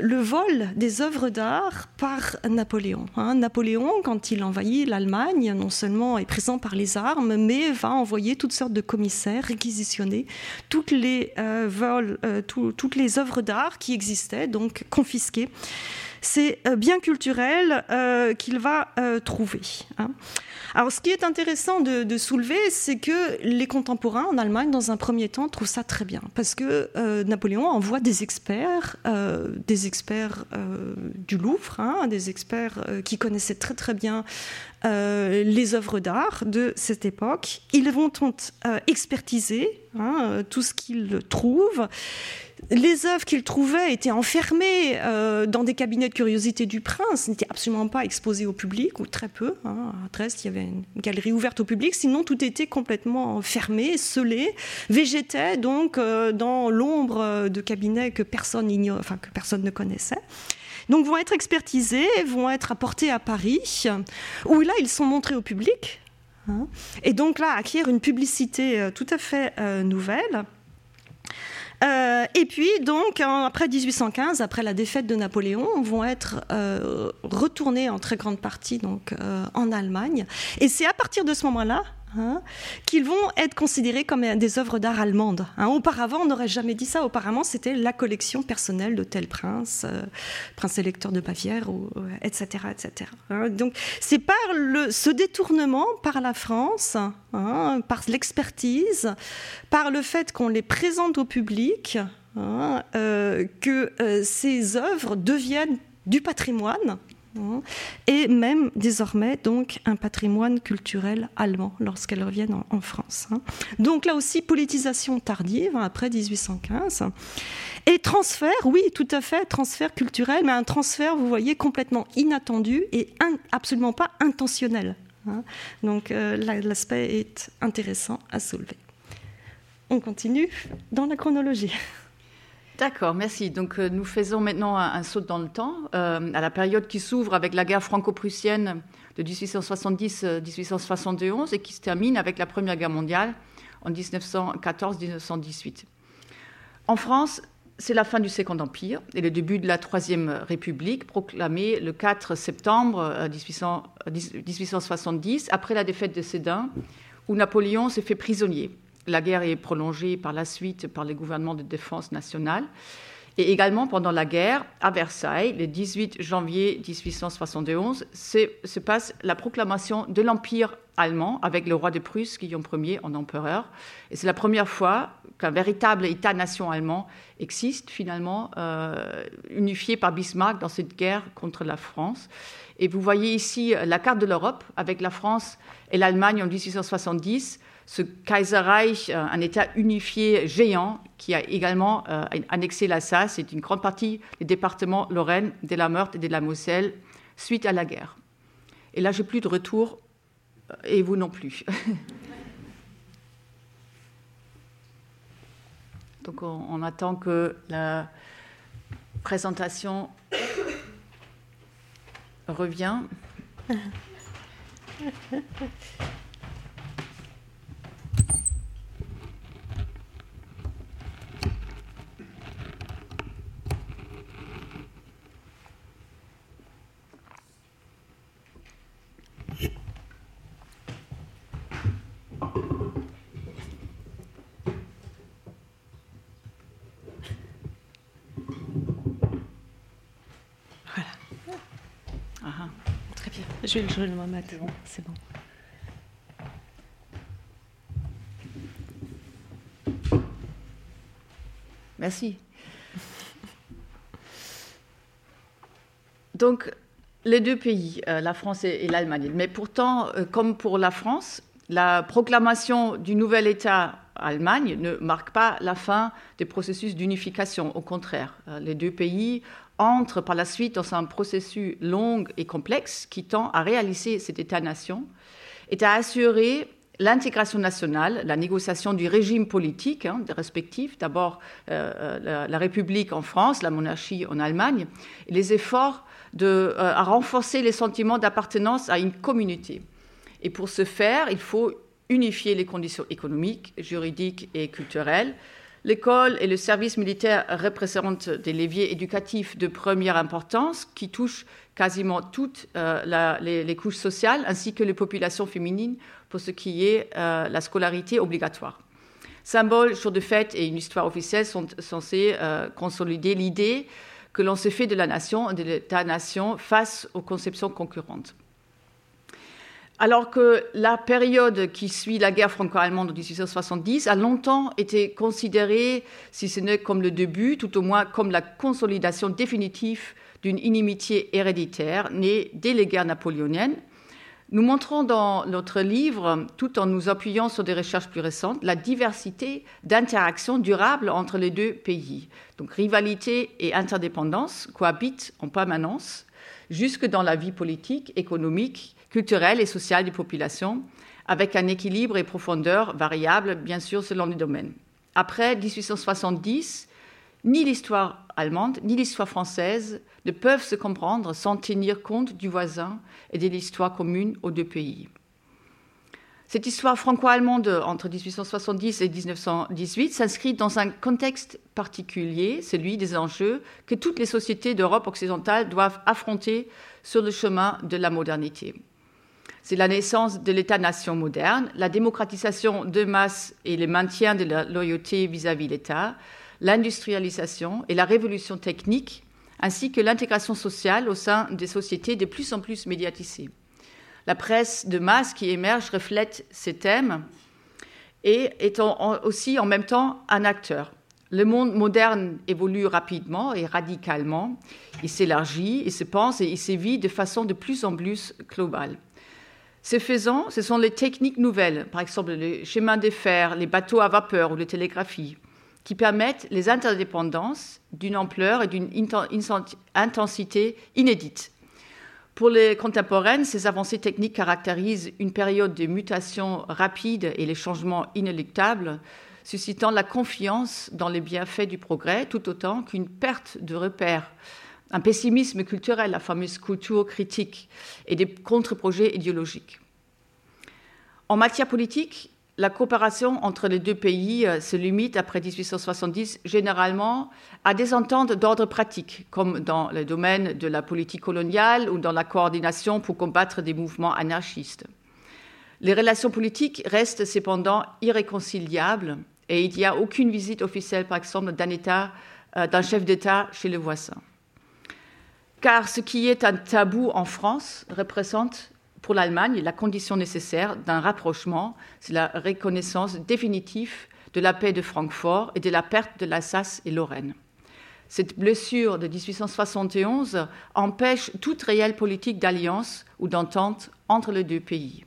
le, vol des œuvres d'art par Napoléon. Hein. Napoléon, quand il envahit l'Allemagne, non seulement est présent par les armes, mais va envoyer toutes sortes de commissaires réquisitionner toutes les toutes les œuvres d'art qui existaient, donc confisquées. C'est bien culturel qu'il va trouver. Hein. Alors, ce qui est intéressant de, soulever, c'est que les contemporains en Allemagne, dans un premier temps, trouvent ça très bien, parce que euh, Napoléon envoie des experts, euh, des experts euh, du Louvre, hein, des experts qui connaissaient très très bien les œuvres d'art de cette époque. Ils vont expertiser hein, tout ce qu'ils trouvent les œuvres qu'il trouvait étaient enfermées euh, dans des cabinets de curiosité du prince, n'étaient absolument pas exposées au public, ou très peu. Hein. À Dresde, il y avait une galerie ouverte au public, sinon tout était complètement fermé, scellé, végétait donc euh, dans l'ombre de cabinets que personne, enfin, que personne ne connaissait. Donc vont être expertisés, vont être apportés à Paris, où là ils sont montrés au public. Hein. et donc là acquièrent une publicité euh, tout à fait nouvelle. Euh, et puis, donc, après 1815, après la défaite de Napoléon, vont être euh, retournés en très grande partie donc, euh, en Allemagne. Et c'est à partir de ce moment-là Hein, qu'ils vont être considérés comme des œuvres d'art allemandes. Hein. Auparavant, on n'aurait jamais dit ça. Auparavant, c'était la collection personnelle de tel prince, euh, prince électeur de Bavière, etc., etc. Hein. Donc, c'est par ce détournement par la France, par l'expertise, par le fait qu'on les présente au public, euh, que euh, ces œuvres deviennent du patrimoine et même désormais donc un patrimoine culturel allemand lorsqu'elles reviennent en, France. Hein. Donc là aussi politisation tardive hein, après 1815 et transfert, oui tout à fait transfert culturel, mais un transfert vous voyez complètement inattendu et absolument pas intentionnel. Hein. Donc euh, l'aspect est intéressant à soulever. On continue dans la chronologie. D'accord, merci. Donc euh, nous faisons maintenant un, saut dans le temps, euh, à la période qui s'ouvre avec la guerre franco-prussienne de 1870-1871 euh, et qui se termine avec la Première Guerre mondiale en 1914-1918. En France, c'est la fin du Second Empire et le début de la Troisième République, proclamée le 4 septembre 1870, après la défaite de Sédin, où Napoléon s'est fait prisonnier la guerre est prolongée par la suite par les gouvernements de défense nationale. Et également pendant la guerre, à Versailles, le 18 janvier 1871, se passe la proclamation de l'Empire allemand avec le roi de Prusse, Guillaume Ier, en empereur. Et c'est la première fois qu'un véritable État-nation allemand existe, finalement, euh, unifié par Bismarck dans cette guerre contre la France. Et vous voyez ici la carte de l'Europe avec la France et l'Allemagne en 1870 ce Kaiserreich, euh, un État unifié géant qui a également euh, annexé l'Alsace c'est une grande partie des départements Lorraine, de la Meurthe et de la Moselle suite à la guerre. Et là, j'ai plus de retour, euh, et vous non plus. Donc on, on, attend que la présentation revienne. Je vais le jouer maintenant. C'est bon. Merci. Donc, les deux pays, euh, la France et, l'Allemagne. Mais pourtant, euh, comme pour la France, la proclamation du nouvel État Allemagne ne marque pas la fin des processus d'unification. Au contraire, euh, les deux pays entre par la suite dans un processus long et complexe qui tend à réaliser cet État-nation et à assurer l'intégration nationale, la négociation du régime politique hein, respectif, d'abord euh, la, République en France, la monarchie en Allemagne, et les efforts de, euh, à renforcer les sentiments d'appartenance à une communauté. Et pour ce faire, il faut unifier les conditions économiques, juridiques et culturelles, L'école et le service militaire représentent des leviers éducatifs de première importance qui touchent quasiment toutes euh, les, couches sociales ainsi que les populations féminines pour ce qui est euh, la scolarité obligatoire. Symboles, jours de fête et une histoire officielle sont censés euh, consolider l'idée que l'on se fait de la nation de l'État-nation face aux conceptions concurrentes. Alors que la période qui suit la guerre franco-allemande de 1870 a longtemps été considérée, si ce n'est comme le début, tout au moins comme la consolidation définitive d'une inimitié héréditaire née dès les guerres napoléoniennes, nous montrons dans notre livre, tout en nous appuyant sur des recherches plus récentes, la diversité d'interactions durables entre les deux pays. Donc rivalité et interdépendance cohabitent en permanence jusque dans la vie politique, économique culturelle et sociale des populations, avec un équilibre et profondeur variables, bien sûr, selon les domaines. Après 1870, ni l'histoire allemande ni l'histoire française ne peuvent se comprendre sans tenir compte du voisin et de l'histoire commune aux deux pays. Cette histoire franco-allemande entre 1870 et 1918 s'inscrit dans un contexte particulier, celui des enjeux que toutes les sociétés d'Europe occidentale doivent affronter sur le chemin de la modernité. C'est la naissance de l'État-nation moderne, la démocratisation de masse et le maintien de la loyauté vis-à-vis de l'État, l'industrialisation et la révolution technique, ainsi que l'intégration sociale au sein des sociétés de plus en plus médiatisées. La presse de masse qui émerge reflète ces thèmes et est aussi en même temps un acteur. Le monde moderne évolue rapidement et radicalement. Il s'élargit, il se pense et il sévit de façon de plus en plus globale. Ce faisant, ce sont les techniques nouvelles, par exemple les chemins de fer, les bateaux à vapeur ou les télégraphies, qui permettent les interdépendances d'une ampleur et d'une intensité inédites. Pour les contemporaines, ces avancées techniques caractérisent une période de mutation rapide et les changements inéluctables, suscitant la confiance dans les bienfaits du progrès tout autant qu'une perte de repères un pessimisme culturel, la fameuse culture critique, et des contre-projets idéologiques. En matière politique, la coopération entre les deux pays euh, se limite, après 1870, généralement à des ententes d'ordre pratique, comme dans le domaine de la politique coloniale ou dans la coordination pour combattre des mouvements anarchistes. Les relations politiques restent cependant irréconciliables et il n'y a aucune visite officielle, par exemple, d'un euh, d'un chef d'État chez le voisin car ce qui est un tabou en France représente pour l'Allemagne la condition nécessaire d'un rapprochement, c'est la reconnaissance définitive de la paix de Francfort et de la perte de l'Alsace et Lorraine. Cette blessure de 1871 empêche toute réelle politique d'alliance ou d'entente entre les deux pays.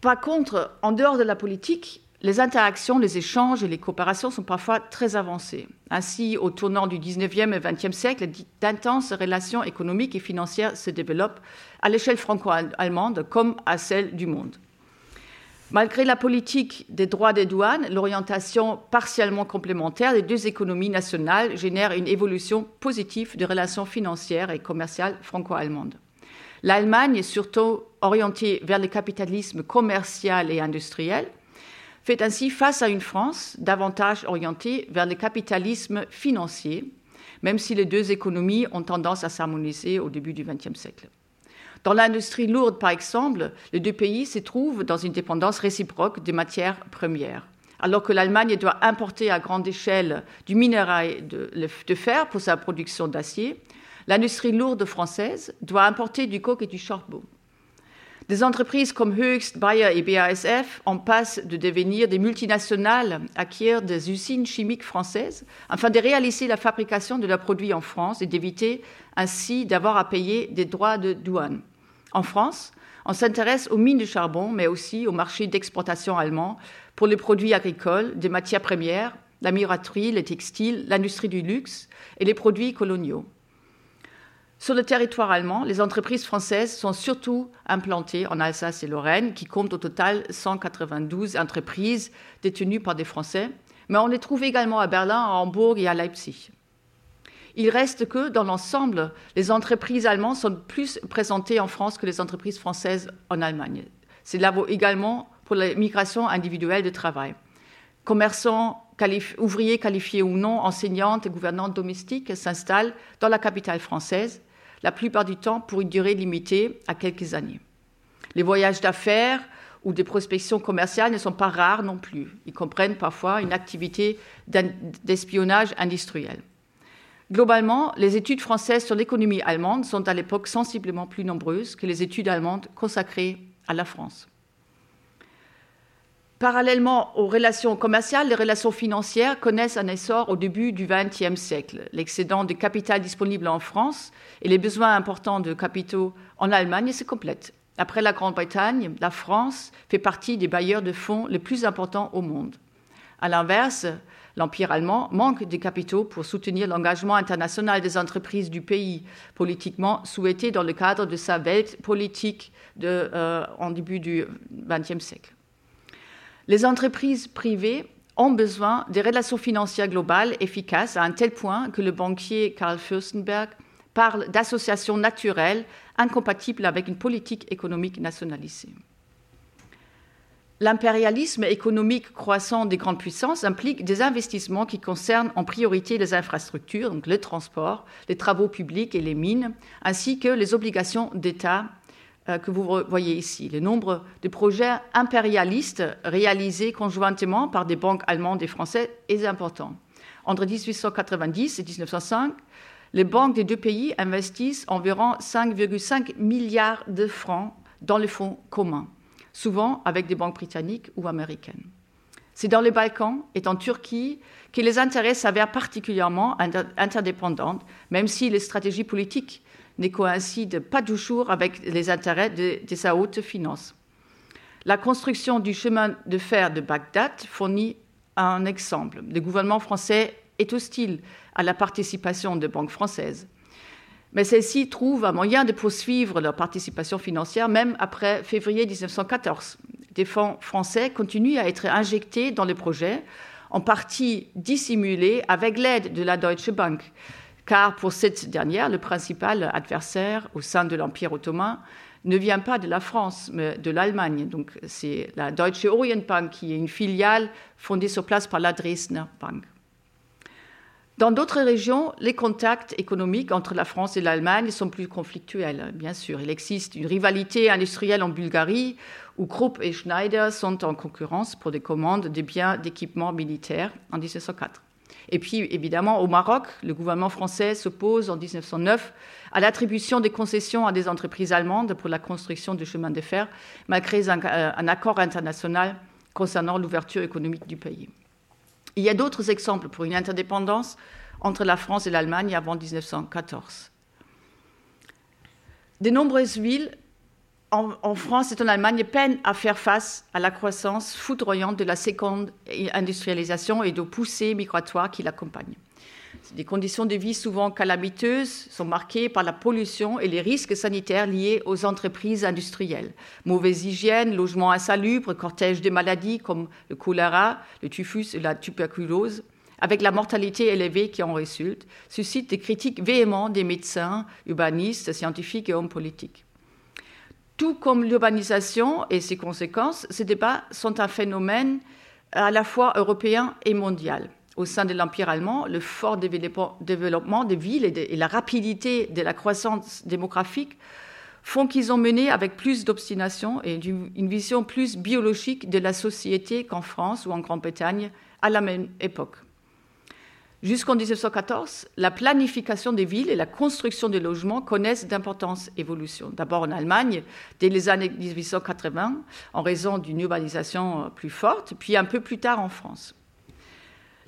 Par contre, en dehors de la politique, les interactions, les échanges et les coopérations sont parfois très avancées. Ainsi, au tournant du 19e et 20e siècle, d'intenses relations économiques et financières se développent à l'échelle franco-allemande comme à celle du monde. Malgré la politique des droits des douanes, l'orientation partiellement complémentaire des deux économies nationales génère une évolution positive des relations financières et commerciales franco-allemandes. L'Allemagne est surtout orientée vers le capitalisme commercial et industriel, fait ainsi face à une France davantage orientée vers le capitalisme financier, même si les deux économies ont tendance à s'harmoniser au début du XXe siècle. Dans l'industrie lourde, par exemple, les deux pays se trouvent dans une dépendance réciproque des matières premières. Alors que l'Allemagne doit importer à grande échelle du minerai de, de fer pour sa production d'acier, l'industrie lourde française doit importer du coke et du charbon. Des entreprises comme Höchst, Bayer et BASF en passent de devenir des multinationales, acquièrent des usines chimiques françaises afin de réaliser la fabrication de leurs produits en France et d'éviter ainsi d'avoir à payer des droits de douane. En France, on s'intéresse aux mines de charbon, mais aussi au marché d'exportation allemand pour les produits agricoles, des matières premières, la muraterie, les textiles, l'industrie du luxe et les produits coloniaux. Sur le territoire allemand, les entreprises françaises sont surtout implantées en Alsace et Lorraine, qui comptent au total 192 entreprises détenues par des Français, mais on les trouve également à Berlin, à Hambourg et à Leipzig. Il reste que, dans l'ensemble, les entreprises allemandes sont plus présentées en France que les entreprises françaises en Allemagne. C'est là également pour la migration individuelle de travail. Commerçants, ouvriers qualifiés ou non, enseignantes et gouvernantes domestiques s'installent dans la capitale française, la plupart du temps pour une durée limitée à quelques années. Les voyages d'affaires ou des prospections commerciales ne sont pas rares non plus. Ils comprennent parfois une activité d'espionnage industriel. Globalement, les études françaises sur l'économie allemande sont à l'époque sensiblement plus nombreuses que les études allemandes consacrées à la France. Parallèlement aux relations commerciales, les relations financières connaissent un essor au début du XXe siècle. L'excédent de capital disponible en France et les besoins importants de capitaux en Allemagne se complètent. Après la Grande-Bretagne, la France fait partie des bailleurs de fonds les plus importants au monde. À l'inverse, l'Empire allemand manque de capitaux pour soutenir l'engagement international des entreprises du pays, politiquement souhaité dans le cadre de sa Weltpolitik de, euh, en début du XXe siècle. Les entreprises privées ont besoin des relations financières globales efficaces à un tel point que le banquier Karl Fürstenberg parle d'associations naturelles incompatibles avec une politique économique nationalisée. L'impérialisme économique croissant des grandes puissances implique des investissements qui concernent en priorité les infrastructures, donc le transport, les travaux publics et les mines, ainsi que les obligations d'État que vous voyez ici. Le nombre de projets impérialistes réalisés conjointement par des banques allemandes et françaises est important. Entre 1890 et 1905, les banques des deux pays investissent environ 5,5 milliards de francs dans les fonds communs, souvent avec des banques britanniques ou américaines. C'est dans les Balkans et en Turquie que les intérêts s'avèrent particulièrement interdépendants, même si les stratégies politiques ne coïncident pas toujours avec les intérêts de, de sa haute finance. La construction du chemin de fer de Bagdad fournit un exemple. Le gouvernement français est hostile à la participation de banques françaises. Mais celles-ci trouvent un moyen de poursuivre leur participation financière même après février 1914. Des fonds français continuent à être injectés dans le projet, en partie dissimulés avec l'aide de la Deutsche Bank, car pour cette dernière, le principal adversaire au sein de l'Empire ottoman ne vient pas de la France, mais de l'Allemagne. Donc c'est la Deutsche Orientbank qui est une filiale fondée sur place par la Dresdner Bank. Dans d'autres régions, les contacts économiques entre la France et l'Allemagne sont plus conflictuels, bien sûr. Il existe une rivalité industrielle en Bulgarie où Krupp et Schneider sont en concurrence pour des commandes de biens d'équipement militaire en 1904. Et puis, évidemment, au Maroc, le gouvernement français s'oppose en 1909 à l'attribution des concessions à des entreprises allemandes pour la construction du chemin de fer, malgré un, euh, un accord international concernant l'ouverture économique du pays. Il y a d'autres exemples pour une interdépendance entre la France et l'Allemagne avant 1914. De nombreuses villes en, France et en Allemagne peinent à faire face à la croissance foudroyante de la seconde industrialisation et aux poussées migratoires qui l'accompagnent. Des conditions de vie souvent calamiteuses sont marquées par la pollution et les risques sanitaires liés aux entreprises industrielles. Mauvaise hygiène, logement insalubre, cortège de maladies comme le choléra, le typhus et la tuberculose, avec la mortalité élevée qui en résulte, suscitent des critiques véhémentes des médecins, urbanistes, scientifiques et hommes politiques. Tout comme l'urbanisation et ses conséquences, ces débats sont un phénomène à la fois européen et mondial au sein de l'Empire allemand, le fort développement des villes et, la rapidité de la croissance démographique font qu'ils ont mené avec plus d'obstination et une vision plus biologique de la société qu'en France ou en Grande-Bretagne à la même époque. Jusqu'en 1914, la planification des villes et la construction des logements connaissent d'importantes évolutions. D'abord en Allemagne, dès les années 1880, en raison d'une urbanisation plus forte, puis un peu plus tard en France.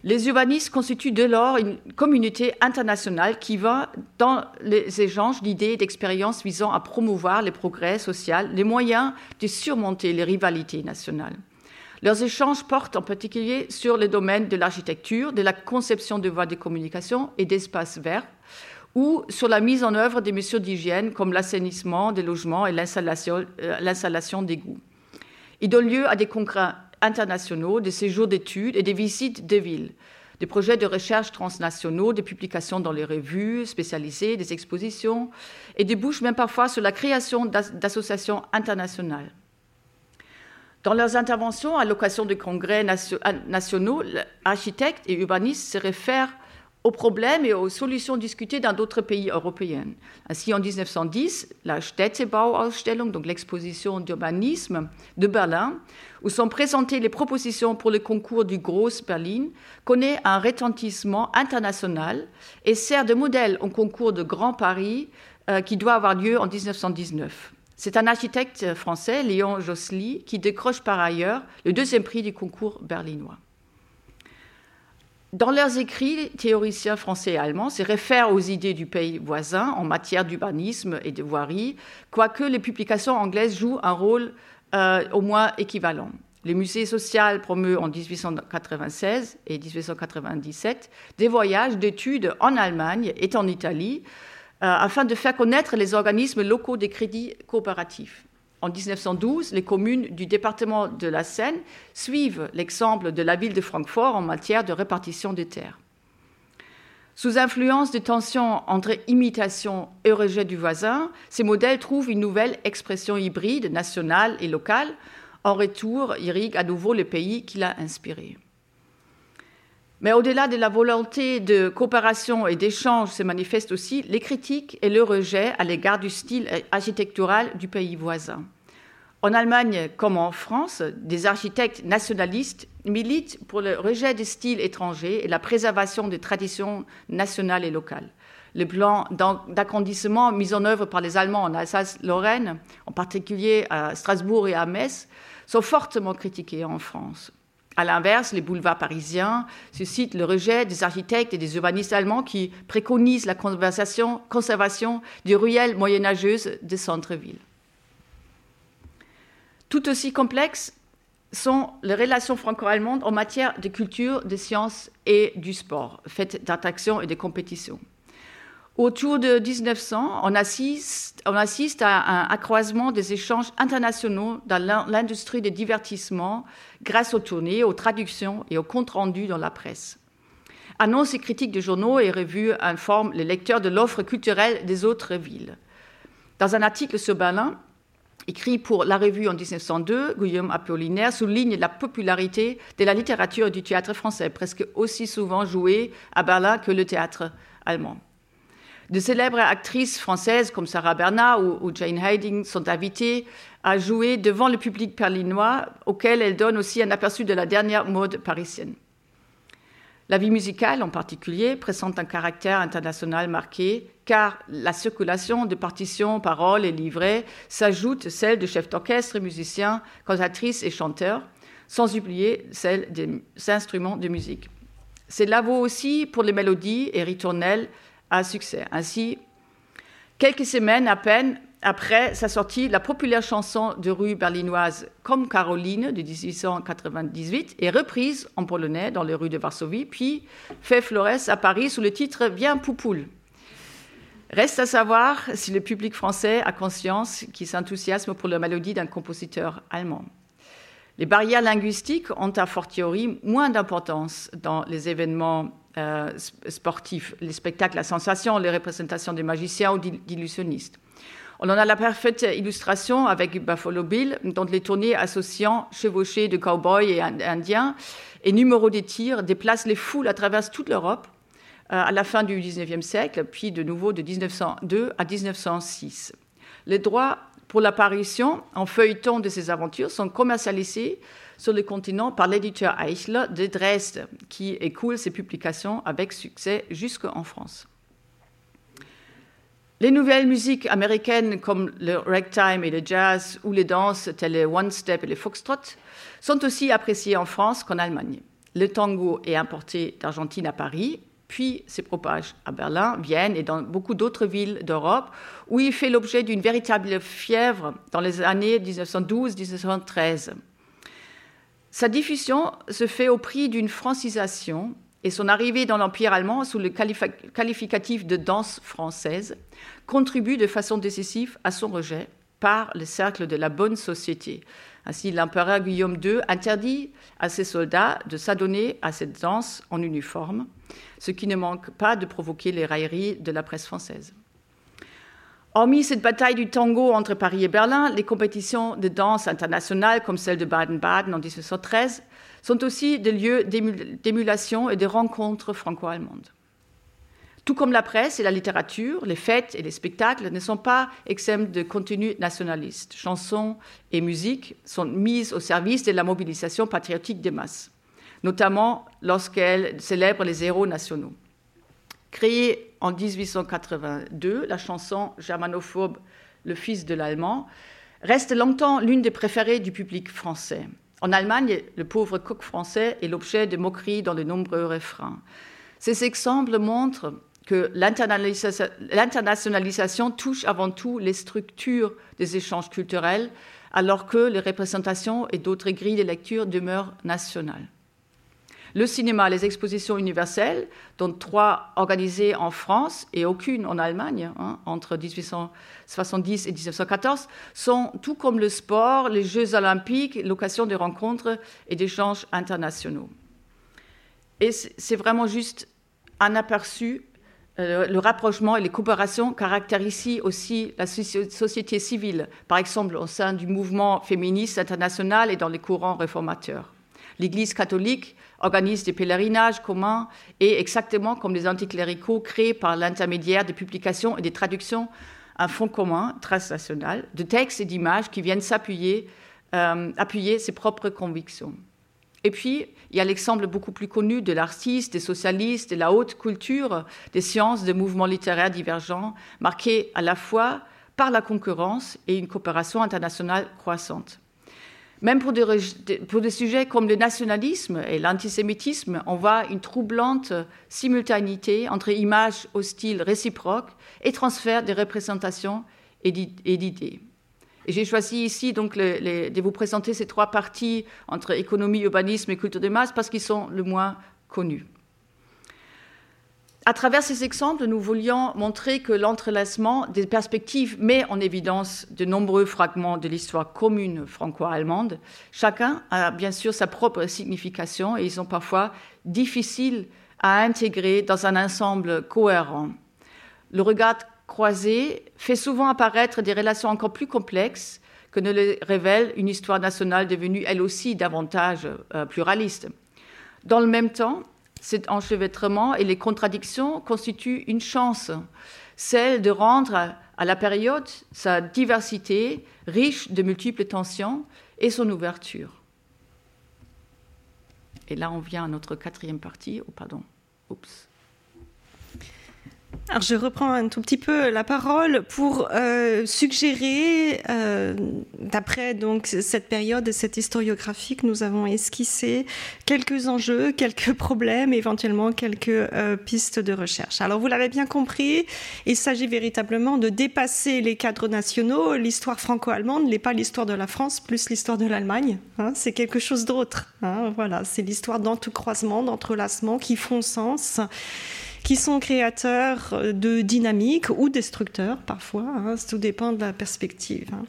Les urbanistes constituent dès lors une communauté internationale qui va dans les échanges d'idées et d'expériences visant à promouvoir les progrès sociaux, les moyens de surmonter les rivalités nationales. Leurs échanges portent en particulier sur les domaines de l'architecture, de la conception de voies de communication et d'espaces verts, ou sur la mise en œuvre des mesures d'hygiène comme l'assainissement des logements et l'installation euh, d'égouts. Ils donnent lieu à des congrès internationaux, des séjours d'études et des visites de villes, des projets de recherche transnationaux, des publications dans les revues spécialisées, des expositions, et débouchent même parfois sur la création d'associations internationales. Dans leurs interventions à l'occasion des congrès nationaux, architectes et urbanistes se réfèrent aux problèmes et aux solutions discutées dans d'autres pays européens. Ainsi, en 1910, la Städtebauausstellung, donc l'exposition d'urbanisme de Berlin, où sont présentées les propositions pour le concours du Grosse Berlin, connaît un retentissement international et sert de modèle au concours de Grand Paris euh, qui doit avoir lieu en 1919. C'est un architecte français, Léon Josely, qui décroche par ailleurs le deuxième prix du concours berlinois. Dans leurs écrits, théoriciens français et allemands se réfèrent aux idées du pays voisin en matière d'urbanisme et de voirie, quoique les publications anglaises jouent un rôle euh, au moins équivalent. Le musée social promeut en 1896 et 1897 des voyages d'études en Allemagne et en Italie afin de faire connaître les organismes locaux des crédits coopératifs. En 1912, les communes du département de la Seine suivent l'exemple de la ville de Francfort en matière de répartition des terres. Sous influence des tensions entre imitation et rejet du voisin, ces modèles trouvent une nouvelle expression hybride, nationale et locale. En retour, irrigue à nouveau le pays qui l'a inspiré. Mais au-delà de la volonté de coopération et d'échange se manifestent aussi les critiques et le rejet à l'égard du style architectural du pays voisin. En Allemagne comme en France, des architectes nationalistes militent pour le rejet des styles étrangers et la préservation des traditions nationales et locales. Les plans d'agrandissement mis en œuvre par les Allemands en Alsace-Lorraine, en particulier à Strasbourg et à Metz, sont fortement critiqués en France. À l'inverse, les boulevards parisiens suscitent le rejet des architectes et des urbanistes allemands qui préconisent la conservation des ruelles moyenâgeuses des centres-villes. Tout aussi complexes sont les relations franco-allemandes en matière de culture, de sciences et du sport, faites d'attractions et de compétitions. Autour de 1900, on assiste, on assiste, à un accroissement des échanges internationaux dans l'industrie des divertissements grâce aux tournées, aux traductions et aux comptes rendus dans la presse. Annonces et critiques de journaux et revues informent les lecteurs de l'offre culturelle des autres villes. Dans un article sur Berlin, écrit pour La Revue en 1902, Guillaume Apollinaire souligne la popularité de la littérature du théâtre français, presque aussi souvent joué à Berlin que le théâtre allemand. De célèbres actrices françaises comme Sarah Bernard ou, Jane Harding sont invitées à jouer devant le public berlinois, auquel elles donnent aussi un aperçu de la dernière mode parisienne. La vie musicale, en particulier, présente un caractère international marqué, car la circulation de partitions, paroles et livrets s'ajoute celle de chefs d'orchestre, musiciens, cantatrices et chanteurs, sans oublier celle des instruments de musique. C'est là vaut aussi pour les mélodies et ritournelles à succès. Ainsi, quelques semaines à peine après sa sortie, la populaire chanson de rue berlinoise Comme Caroline de 1898 est reprise en polonais dans les rues de Varsovie, puis fait florès à Paris sous le titre Viens Poupoule. Reste à savoir si le public français a conscience qu'il s'enthousiasme pour la mélodie d'un compositeur allemand. Les barrières linguistiques ont a fortiori moins d'importance dans les événements euh, sportifs, les spectacles à sensation, les représentations des magiciens ou d'illusionnistes. On en a la parfaite illustration avec Buffalo Bill, dont les tournées associant chevauchés de cow-boys et indiens et numéros de tir déplacent les foules à travers toute l'Europe euh, à la fin du XIXe siècle, puis de nouveau de 1902 à 1906. Les droits pour l'apparition en feuilleton de ces aventures sont commercialisés sur le continent par l'éditeur Eichler de Dresde, qui écoule ses publications avec succès jusqu'en France. Les nouvelles musiques américaines comme le ragtime et le jazz ou les danses telles les one-step et les foxtrot sont aussi appréciées en France qu'en Allemagne. Le tango est importé d'Argentine à Paris, puis se propage à Berlin, Vienne et dans beaucoup d'autres villes d'Europe, où il fait l'objet d'une véritable fièvre dans les années 1912-1913. Sa diffusion se fait au prix d'une francisation et son arrivée dans l'Empire allemand sous le qualificatif de danse française contribue de façon décisive à son rejet par le cercle de la bonne société. Ainsi, l'empereur Guillaume II interdit à ses soldats de s'adonner à cette danse en uniforme, ce qui ne manque pas de provoquer les railleries de la presse française. Hormis cette bataille du tango entre Paris et Berlin, les compétitions de danse internationales comme celle de Baden-Baden en 1913 sont aussi des lieux d'émulation et de rencontres franco-allemandes. Tout comme la presse et la littérature, les fêtes et les spectacles ne sont pas exempts de contenu nationaliste. Chansons et musique sont mises au service de la mobilisation patriotique des masses, notamment lorsqu'elles célèbrent les héros nationaux. En 1882, la chanson germanophobe Le fils de l'Allemand reste longtemps l'une des préférées du public français. En Allemagne, le pauvre coq français est l'objet de moqueries dans de nombreux refrains. Ces exemples montrent que l'internationalisation touche avant tout les structures des échanges culturels, alors que les représentations et d'autres grilles de lecture demeurent nationales le cinéma, les expositions universelles, dont trois organisées en France et aucune en Allemagne, hein, entre 1870 et 1914, sont, tout comme le sport, les Jeux olympiques, l'occasion de rencontres et d'échanges internationaux. Et c'est vraiment juste un aperçu. Euh, le rapprochement et les coopérations caractérisent aussi la société civile, par exemple au sein du mouvement féministe international et dans les courants réformateurs. L'Église catholique organise des pèlerinages communs et, exactement comme les anticléricaux, créent par l'intermédiaire des publications et des traductions un fonds commun transnational de textes et d'images qui viennent s'appuyer, euh, ses propres convictions. Et puis, il y a l'exemple beaucoup plus connu de l'artiste, des socialistes, de la haute culture, des sciences, des mouvements littéraires divergents, marqués à la fois par la concurrence et une coopération internationale croissante. Même pour des, sujets comme le nationalisme et l'antisémitisme, on voit une troublante simultanéité entre images hostiles réciproques et transfert des représentations et d'idées. J'ai choisi ici donc de vous présenter ces trois parties entre économie, urbanisme et culture de masse parce qu'ils sont le moins connus. À travers ces exemples, nous voulions montrer que l'entrelacement des perspectives met en évidence de nombreux fragments de l'histoire commune franco-allemande. Chacun a bien sûr sa propre signification et ils sont parfois difficiles à intégrer dans un ensemble cohérent. Le regard croisé fait souvent apparaître des relations encore plus complexes que ne le révèle une histoire nationale devenue elle aussi davantage euh, pluraliste. Dans le même temps, cet enchevêtrement et les contradictions constituent une chance, celle de rendre à la période sa diversité riche de multiples tensions et son ouverture. Et là, on vient à notre quatrième partie. Oh, pardon. Oups. Alors je reprends un tout petit peu la parole pour euh, suggérer, euh, d'après donc cette période et cette historiographie que nous avons esquissé, quelques enjeux, quelques problèmes, éventuellement quelques euh, pistes de recherche. Alors vous l'avez bien compris, il s'agit véritablement de dépasser les cadres nationaux. L'histoire franco-allemande n'est pas l'histoire de la France plus l'histoire de l'Allemagne. Hein, c'est quelque chose d'autre. Hein, voilà, c'est l'histoire d'entrecroisement, d'entrelacement qui font sens qui sont créateurs de dynamiques ou destructeurs parfois, hein, tout dépend de la perspective hein,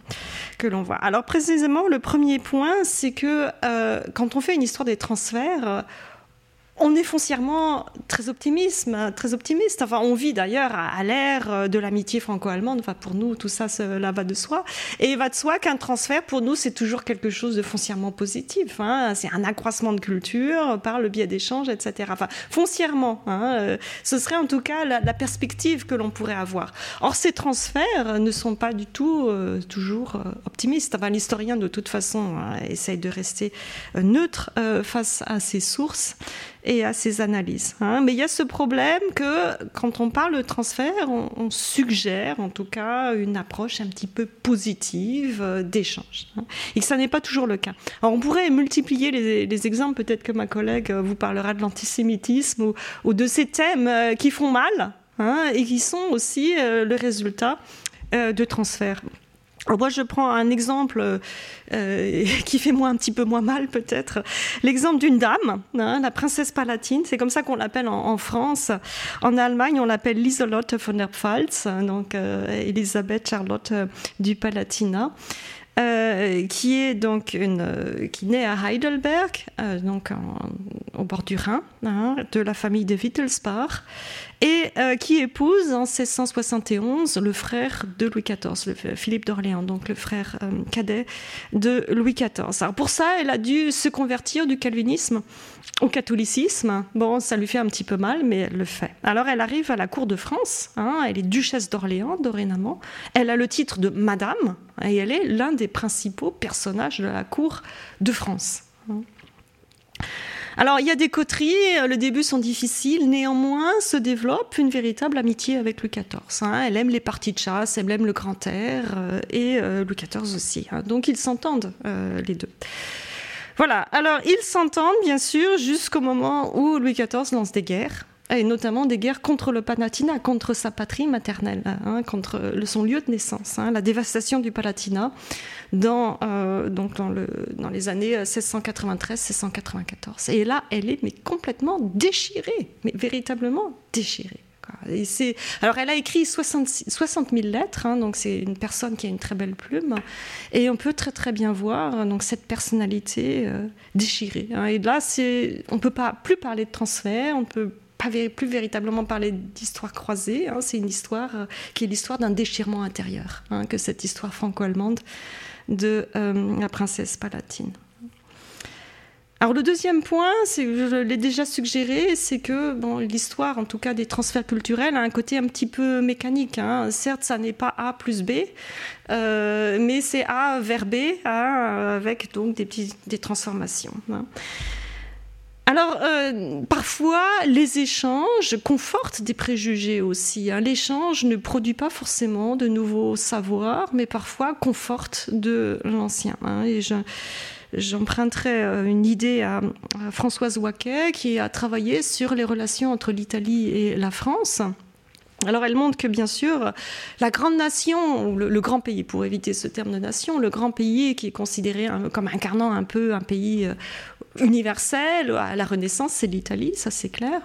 que l'on voit. Alors précisément, le premier point, c'est que euh, quand on fait une histoire des transferts, on est foncièrement très optimiste, très optimiste. Enfin, on vit d'ailleurs à, l'ère euh, de l'amitié franco-allemande. Enfin, pour nous, tout ça, cela va de soi. Et il va de soi qu'un transfert, pour nous, c'est toujours quelque chose de foncièrement positif. Hein. C'est un accroissement de culture par le biais d'échanges, etc. Enfin, foncièrement, hein, euh, ce serait en tout cas la, perspective que l'on pourrait avoir. Or, ces transferts ne sont pas du tout euh, toujours optimistes. Enfin, l'historien, de toute façon, hein, essaye de rester neutre face à ses sources et à ses analyses. Hein. Mais il y a ce problème que quand on parle de transfert, on, suggère en tout cas une approche un petit peu positive euh, d'échange. Hein. Et ça n'est pas toujours le cas. Alors on pourrait multiplier les, exemples, peut-être que ma collègue vous parlera de l'antisémitisme ou, de ces thèmes euh, qui font mal hein, et qui sont aussi euh, le résultat de transferts moi, je prends un exemple euh, qui fait moi un petit peu moins mal, peut-être. L'exemple d'une dame, hein, la princesse palatine, c'est comme ça qu'on l'appelle en, France. En Allemagne, on l'appelle Lieselotte von der Pfalz, donc euh, Elisabeth Charlotte euh, du Palatinat. qui est donc une, qui naît à Heidelberg, donc au bord du Rhin, hein, de la famille de Wittelsbach, et qui épouse en 1671 le frère de Louis XIV, Philippe d'Orléans, donc le frère cadet de Louis XIV. Pour ça, elle a dû se convertir du calvinisme au catholicisme. Bon, ça lui fait un petit peu mal, mais elle le fait. Alors elle arrive à la cour de France, hein, elle est duchesse d'Orléans dorénavant, elle a le titre de Madame, et elle est l'un des principaux personnages de la cour de France. Alors, il y a des coteries, le début sont difficiles, néanmoins se développe une véritable amitié avec Louis XIV. Hein. Elle aime les parties de chasse, elle aime le grand air, euh, et euh, Louis XIV aussi. Hein. Donc, ils s'entendent, euh, les deux. Voilà, alors ils s'entendent bien sûr jusqu'au moment où Louis XIV lance des guerres et notamment des guerres contre le Palatinat, contre sa patrie maternelle, hein, contre son lieu de naissance, hein, la dévastation du Palatinat dans, euh, donc dans, le, dans, les années 1693-1694. Et là, elle est mais complètement déchirée, mais véritablement déchirée. Et alors, elle a écrit 60, 60 000 lettres, hein, donc c'est une personne qui a une très belle plume. Et on peut très très bien voir donc, cette personnalité euh, déchirée. Hein. Et là, on ne peut pas plus parler de transfert, on peut pas plus véritablement parler d'histoire croisée. Hein. c'est une histoire euh, qui est l'histoire d'un déchirement intérieur, que cette histoire franco-allemande de euh, la princesse palatine. Alors le deuxième point, je l'ai déjà suggéré, c'est que l'histoire, en tout cas des transferts culturels, a un côté un petit peu mécanique. Hein. Certes, ça n'est pas A plus B, euh, mais c'est A vers B, hein, avec donc des, transformations. Hein. Alors, euh, parfois, les échanges confortent des préjugés aussi. L'échange ne produit pas forcément de nouveaux savoirs, mais parfois conforte de l'ancien. Et je, J'emprunterai euh, une idée à, Françoise Waquet qui a travaillé sur les relations entre l'Italie et la France. Alors elle montre que bien sûr, la grande nation, ou le, grand pays, pour éviter ce terme de nation, le grand pays qui est considéré comme incarnant un peu un pays euh, universel à la Renaissance, c'est l'Italie, ça c'est clair.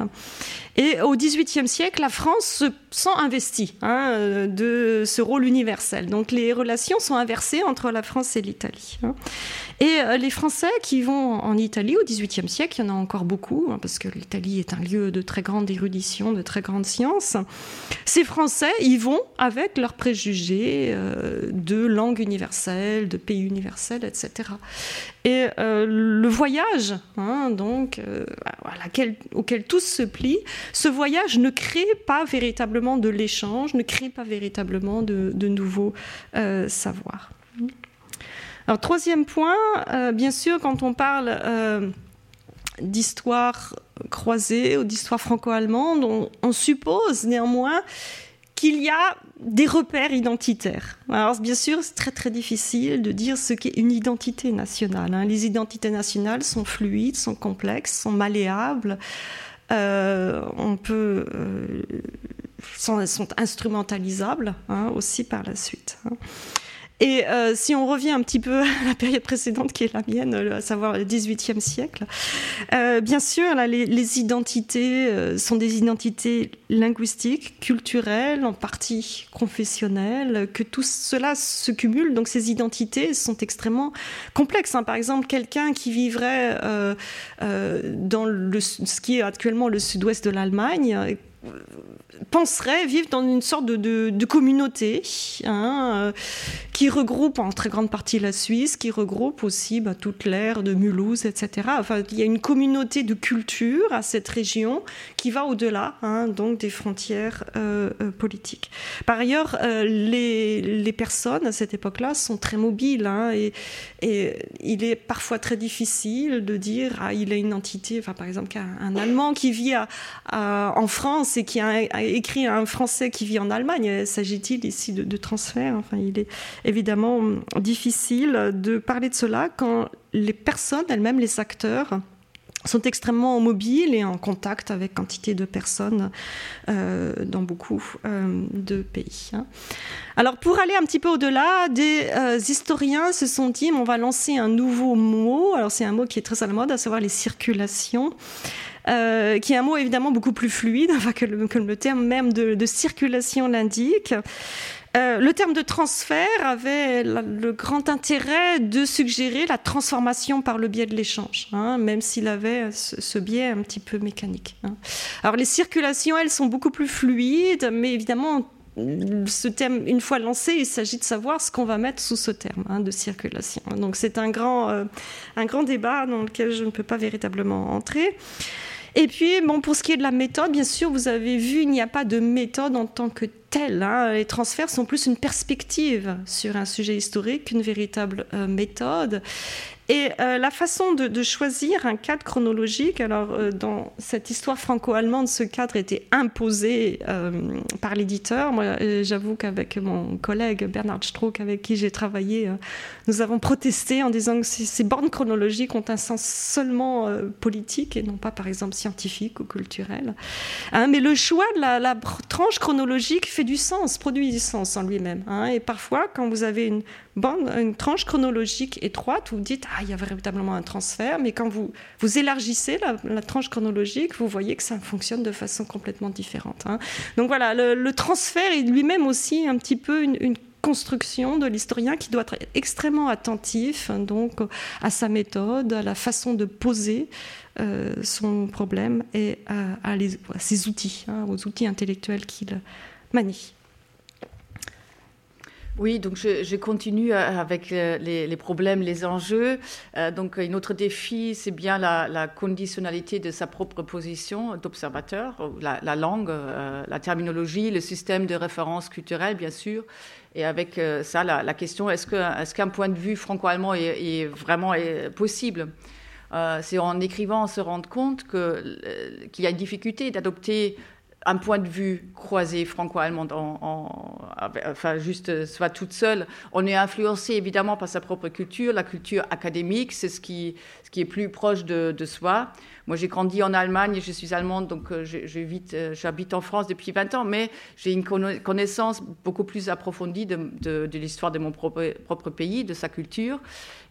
Et au XVIIIe siècle, la France se sent investie hein, de ce rôle universel. Donc les relations sont inversées entre la France et l'Italie. Hein. Et euh, les Français qui vont en Italie au XVIIIe siècle, il y en a encore beaucoup, hein, parce que l'Italie est un lieu de très grande érudition, de très grande science. Ces Français y vont avec leurs préjugés euh, de langue universelle, de pays universel, etc. Et euh, le voyage, hein, donc, euh, auquel tous se plient, ce voyage ne crée pas véritablement de l'échange, ne crée pas véritablement de, nouveaux euh, savoirs. Troisième point, bien sûr, quand on parle d'histoire croisée ou d'histoire franco-allemande, on, suppose néanmoins qu'il y a des repères identitaires. Alors bien sûr, c'est très très difficile de dire ce qu'est une identité nationale. Hein. Les identités nationales sont fluides, sont complexes, sont malléables. Euh, on peut, euh, sont, instrumentalisables hein, aussi par la suite. Hein. Et euh, si on revient un petit peu à la période précédente qui est la mienne, à savoir le XVIIIe siècle, euh, bien sûr, les, identités euh, sont des identités linguistiques, culturelles, en partie confessionnelles, que tout cela se cumule. Donc ces identités sont extrêmement complexes. Hein. Par exemple, quelqu'un qui vivrait dans ce qui est actuellement le sud-ouest de l'Allemagne, penserait vivre dans une sorte de, communauté hein, euh, qui regroupe en très grande partie la Suisse, qui regroupe aussi bah, toute l'ère de Mulhouse, etc. Enfin, il y a une communauté de culture à cette région qui va au-delà hein, donc des frontières euh, euh, politiques. Par ailleurs, les, personnes à cette époque-là sont très mobiles hein, et, et, il est parfois très difficile de dire ah, il a une entité, enfin, par exemple, un, Allemand qui vit en France et qui a, a écrit un Français qui vit en Allemagne. S'agit-il ici de, transfert? Enfin, il est évidemment difficile de parler de cela quand les personnes elles-mêmes, les acteurs, sont extrêmement mobiles et en contact avec quantité de personnes euh, dans beaucoup euh, de pays. Hein. Alors pour aller un petit peu au-delà, des euh, historiens se sont dit on va lancer un nouveau mot. Alors c'est un mot qui est très à la mode, à savoir les circulations. Euh, qui est un mot évidemment beaucoup plus fluide que, le, terme même de, circulation l'indique. Euh, le terme de transfert avait le grand intérêt de suggérer la transformation par le biais de l'échange, hein, même s'il avait ce, biais un petit peu mécanique. Hein. Alors les circulations, elles, sont beaucoup plus fluides, mais évidemment, ce terme, une fois lancé, il s'agit de savoir ce qu'on va mettre sous ce terme hein, de circulation. Donc c'est un grand, euh, un grand débat dans lequel je ne peux pas véritablement entrer. Et puis, bon, pour ce qui est de la méthode, bien sûr, vous avez vu, il n'y a pas de méthode en tant que telle. Hein. Les transferts sont plus une perspective sur un sujet historique qu'une véritable euh, méthode. Et euh, la façon de, choisir un cadre chronologique, alors euh, dans cette histoire franco-allemande, ce cadre était imposé euh, par l'éditeur. Moi, j'avoue qu'avec mon collègue Bernard Strock, avec qui j'ai travaillé, nous avons protesté en disant que ces, bornes chronologiques ont un sens seulement politique et non pas, par exemple, scientifique ou culturel. Hein, mais le choix de la, tranche chronologique fait du sens, produit du sens en lui-même. Hein. et parfois, quand vous avez une une tranche chronologique étroite, vous dites, ah, il y a véritablement un transfert, mais quand vous, vous élargissez la, tranche chronologique, vous voyez que ça fonctionne de façon complètement différente. Hein. Donc voilà, le, transfert est lui-même aussi un petit peu une, construction de l'historien qui doit être extrêmement attentif donc à sa méthode, à la façon de poser euh, son problème et à, ses outils, hein, aux outils intellectuels qu'il manie. Oui, donc je, continue euh, avec euh, les, problèmes, les enjeux. Euh, donc, un autre défi, c'est bien la, conditionnalité de sa propre position d'observateur, la, langue, la terminologie, le système de référence culturelle, bien sûr. Et avec ça, la, question est-ce qu'un point de vue franco-allemand est, vraiment possible? C'est en écrivant, on se rend compte qu'il y a une difficulté d'adopter un point de vue croisé franco-allemand, enfin juste soit toute seule. On est influencé évidemment par sa propre culture, la culture académique, c'est ce qui, ce qui est plus proche de, de soi. Moi, j'ai grandi en Allemagne, je suis allemande, donc euh, euh, j'habite en France depuis 20 ans, mais j'ai une connaissance beaucoup plus approfondie de, de, l'histoire de mon propre, pays, de sa culture.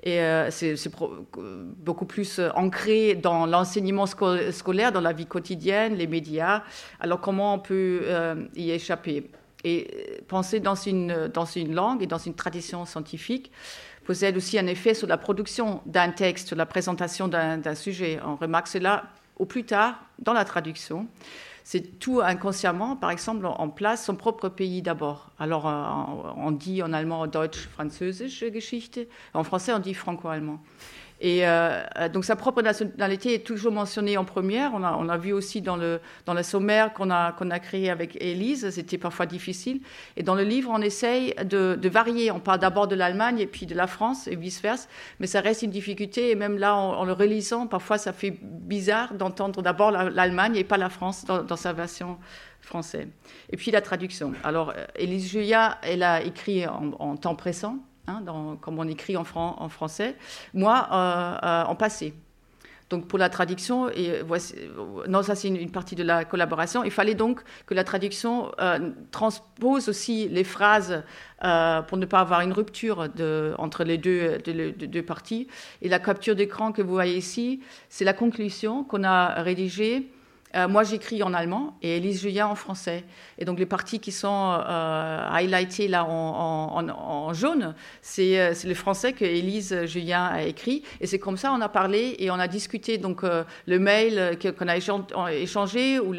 Et euh, c'est beaucoup plus ancré dans l'enseignement scolaire, dans la vie quotidienne, les médias. Alors, comment on peut y échapper? Et penser dans une, dans une langue et dans une tradition scientifique possède aussi un effet sur la production d'un texte, sur la présentation d'un sujet. On remarque cela au plus tard dans la traduction. C'est tout inconsciemment, par exemple, en place son propre pays d'abord. Alors, euh, on dit en allemand Deutsch-Französische Geschichte, en français, on dit franco-allemand. Et euh, donc sa propre nationalité est toujours mentionnée en première. On a, vu aussi dans le, le sommaire qu'on a, qu'on a créé avec Élise, c'était parfois difficile. Et dans le livre, on essaye de, varier. On parle d'abord de l'Allemagne et puis de la France et vice-versa. Mais ça reste une difficulté. Et même là, en, le relisant, parfois ça fait bizarre d'entendre d'abord l'Allemagne et pas la France dans, sa version française. Et puis la traduction. Alors, Élise Julia, elle a écrit en temps pressant. Hein, comme on écrit en, français, moi euh, euh, en passé. Donc pour la traduction, voici, non, ça c'est une, partie de la collaboration. Il fallait donc que la traduction euh, transpose aussi les phrases pour ne pas avoir une rupture entre les deux parties. Et la capture d'écran que vous voyez ici, c'est la conclusion qu'on a rédigée euh, moi, j'écris en allemand et Elise Julien en français. Et donc, les parties qui sont euh, highlightées là en, jaune, euh, c'est le français que Elise Julien a écrit. Et c'est comme ça on a parlé et on a discuté. Donc, le mail qu'on a échangé ou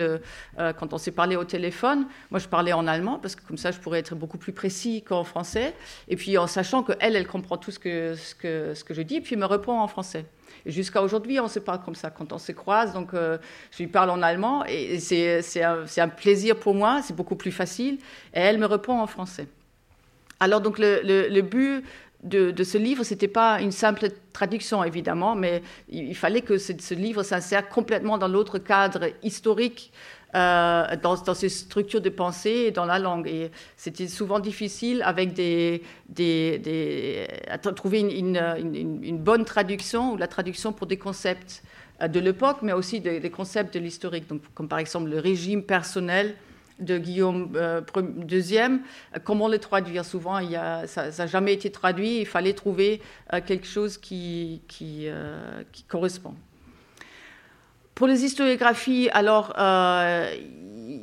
quand on s'est parlé au téléphone, moi, je parlais en allemand parce que comme ça, je pourrais être beaucoup plus précis qu'en français. Et puis, en sachant qu'elle, elle comprend tout ce que, je dis, puis me répond en français. Jusqu'à aujourd'hui, on se parle comme ça quand on se croise. Donc, euh, je lui parle en allemand et c'est un, plaisir pour moi, c'est beaucoup plus facile. Et elle me répond en français. Alors, donc, le, but de, ce livre, ce n'était pas une simple traduction, évidemment, mais il, fallait que ce livre s'insère complètement dans l'autre cadre historique euh, dans, ces structures de pensée et dans la langue. Et c'était souvent difficile avec des, à trouver une, bonne traduction ou la traduction pour des concepts euh, de l'époque, mais aussi des, concepts de l'historique, comme par exemple le régime personnel de Guillaume euh, II. Comment le traduire? Souvent, il ça n'a jamais été traduit. Il fallait trouver quelque chose qui correspond. Pour les historiographies, alors, euh,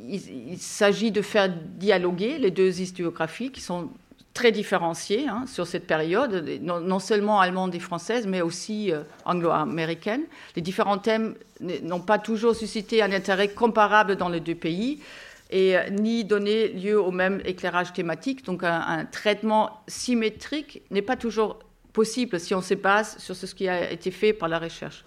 il, s'agit de faire dialoguer les deux historiographies qui sont très différenciées hein, sur cette période, non, seulement allemande et française, mais aussi euh, anglo-américaine. Les différents thèmes n'ont pas toujours suscité un intérêt comparable dans les deux pays et euh, ni donné lieu au même éclairage thématique. Donc un, traitement symétrique n'est pas toujours possible si on se base sur ce qui a été fait par la recherche.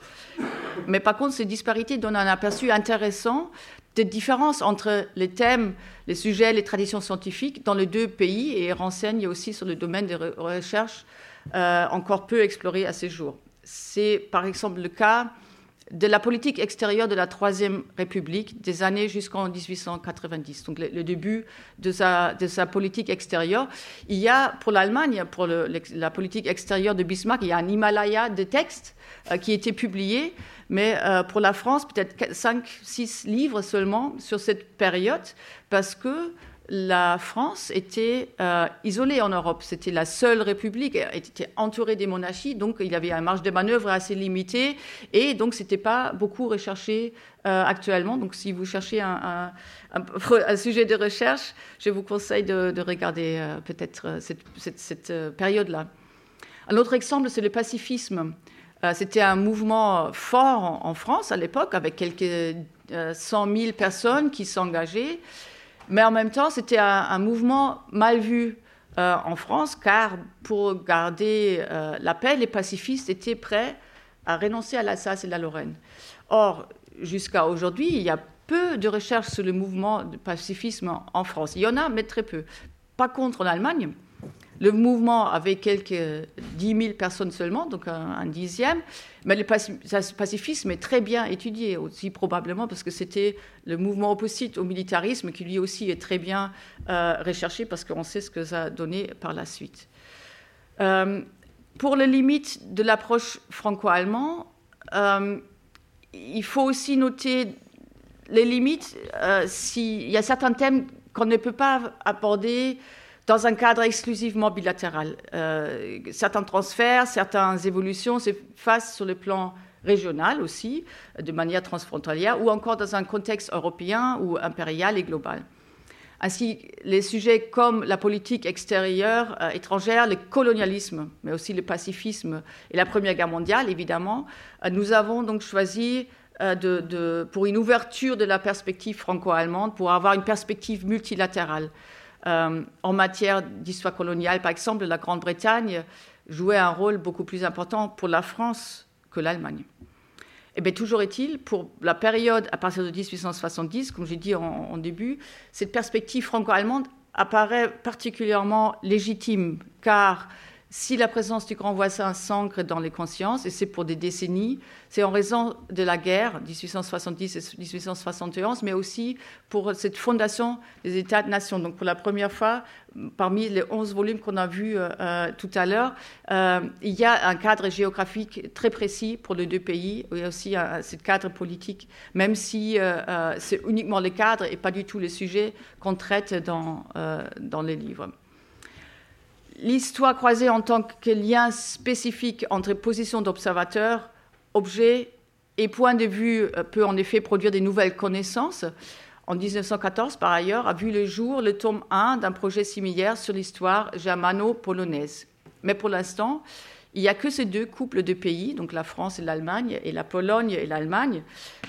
Mais par contre, ces disparités donnent un aperçu intéressant des différences entre les thèmes, les sujets, les traditions scientifiques dans les deux pays et renseignent aussi sur le domaine des recherches euh, encore peu explorées à ce jour. C'est par exemple le cas de la politique extérieure de la Troisième République des années jusqu'en 1890, donc le, début de sa, politique extérieure. Il y a pour l'Allemagne, pour la politique extérieure de Bismarck, il y a un Himalaya de textes euh, qui étaient publiés, mais euh, pour la France, peut-être 5, 6 livres seulement sur cette période, parce que la France était euh, isolée en Europe. C'était la seule république, elle était entourée des monarchies, donc il y avait une marge de manœuvre assez limitée, et donc ce n'était pas beaucoup recherché euh, actuellement. Donc si vous cherchez un, sujet de recherche, je vous conseille de, regarder euh, peut-être cette, période-là. Un autre exemple, c'est le pacifisme. C'était un mouvement fort en, France à l'époque, avec quelques 100 000 personnes qui s'engageaient. Mais en même temps, c'était un, mouvement mal vu euh, en France, car pour garder euh, la paix, les pacifistes étaient prêts à renoncer à l'Alsace et la Lorraine. Or, jusqu'à aujourd'hui, il y a peu de recherches sur le mouvement de pacifisme en France. Il y en a, mais très peu. Pas contre en Allemagne, le mouvement avait quelques 10 000 personnes seulement, donc un, dixième. Mais le pacifisme est très bien étudié aussi, probablement parce que c'était le mouvement opposite au militarisme qui lui aussi est très bien euh, recherché parce qu'on sait ce que ça a donné par la suite. Euh, pour les limites de l'approche franco-allemande, euh, il faut aussi noter les limites. s'il y a certains thèmes qu'on ne peut pas aborder dans un cadre exclusivement bilatéral. Euh, certains transferts, certaines évolutions se fassent sur le plan régional aussi, de manière transfrontalière, ou encore dans un contexte européen ou impérial et global. Ainsi, les sujets comme la politique extérieure, euh, étrangère, le colonialisme, mais aussi le pacifisme et la Première Guerre mondiale, évidemment, euh, nous avons donc choisi pour une ouverture de la perspective franco-allemande, pour avoir une perspective multilatérale. Euh, en matière d'histoire coloniale, par exemple, la Grande-Bretagne jouait un rôle beaucoup plus important pour la France que l'Allemagne. Et eh bien, toujours est-il, pour la période à partir de 1870, comme j'ai dit en, début, cette perspective franco-allemande apparaît particulièrement légitime, car si la présence du grand voisin s'ancre dans les consciences, et c'est pour des décennies, c'est en raison de la guerre 1870 et 1871, mais aussi pour cette fondation des États-nations. Donc pour la première fois, parmi les 11 volumes qu'on a vus euh, euh, tout à l'heure, euh, il y a un cadre géographique très précis pour les deux pays, il y a aussi ce cadre politique, même si c'est uniquement le cadre et pas du tout les sujets qu'on traite dans, dans les livres l'histoire croisée en tant que lien spécifique entre position d'observateur, objet et point de vue euh, peut en effet produire des nouvelles connaissances. En 1914, par ailleurs, a vu le jour le tome 1 d'un projet similaire sur l'histoire germano-polonaise. Mais pour l'instant, il n'y a que ces deux couples de pays, donc la France et l'Allemagne, et la Pologne et l'Allemagne,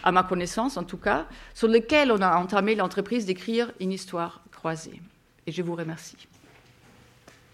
à ma connaissance en tout cas, sur lesquels on a entamé l'entreprise d'écrire une histoire croisée. Et je vous remercie.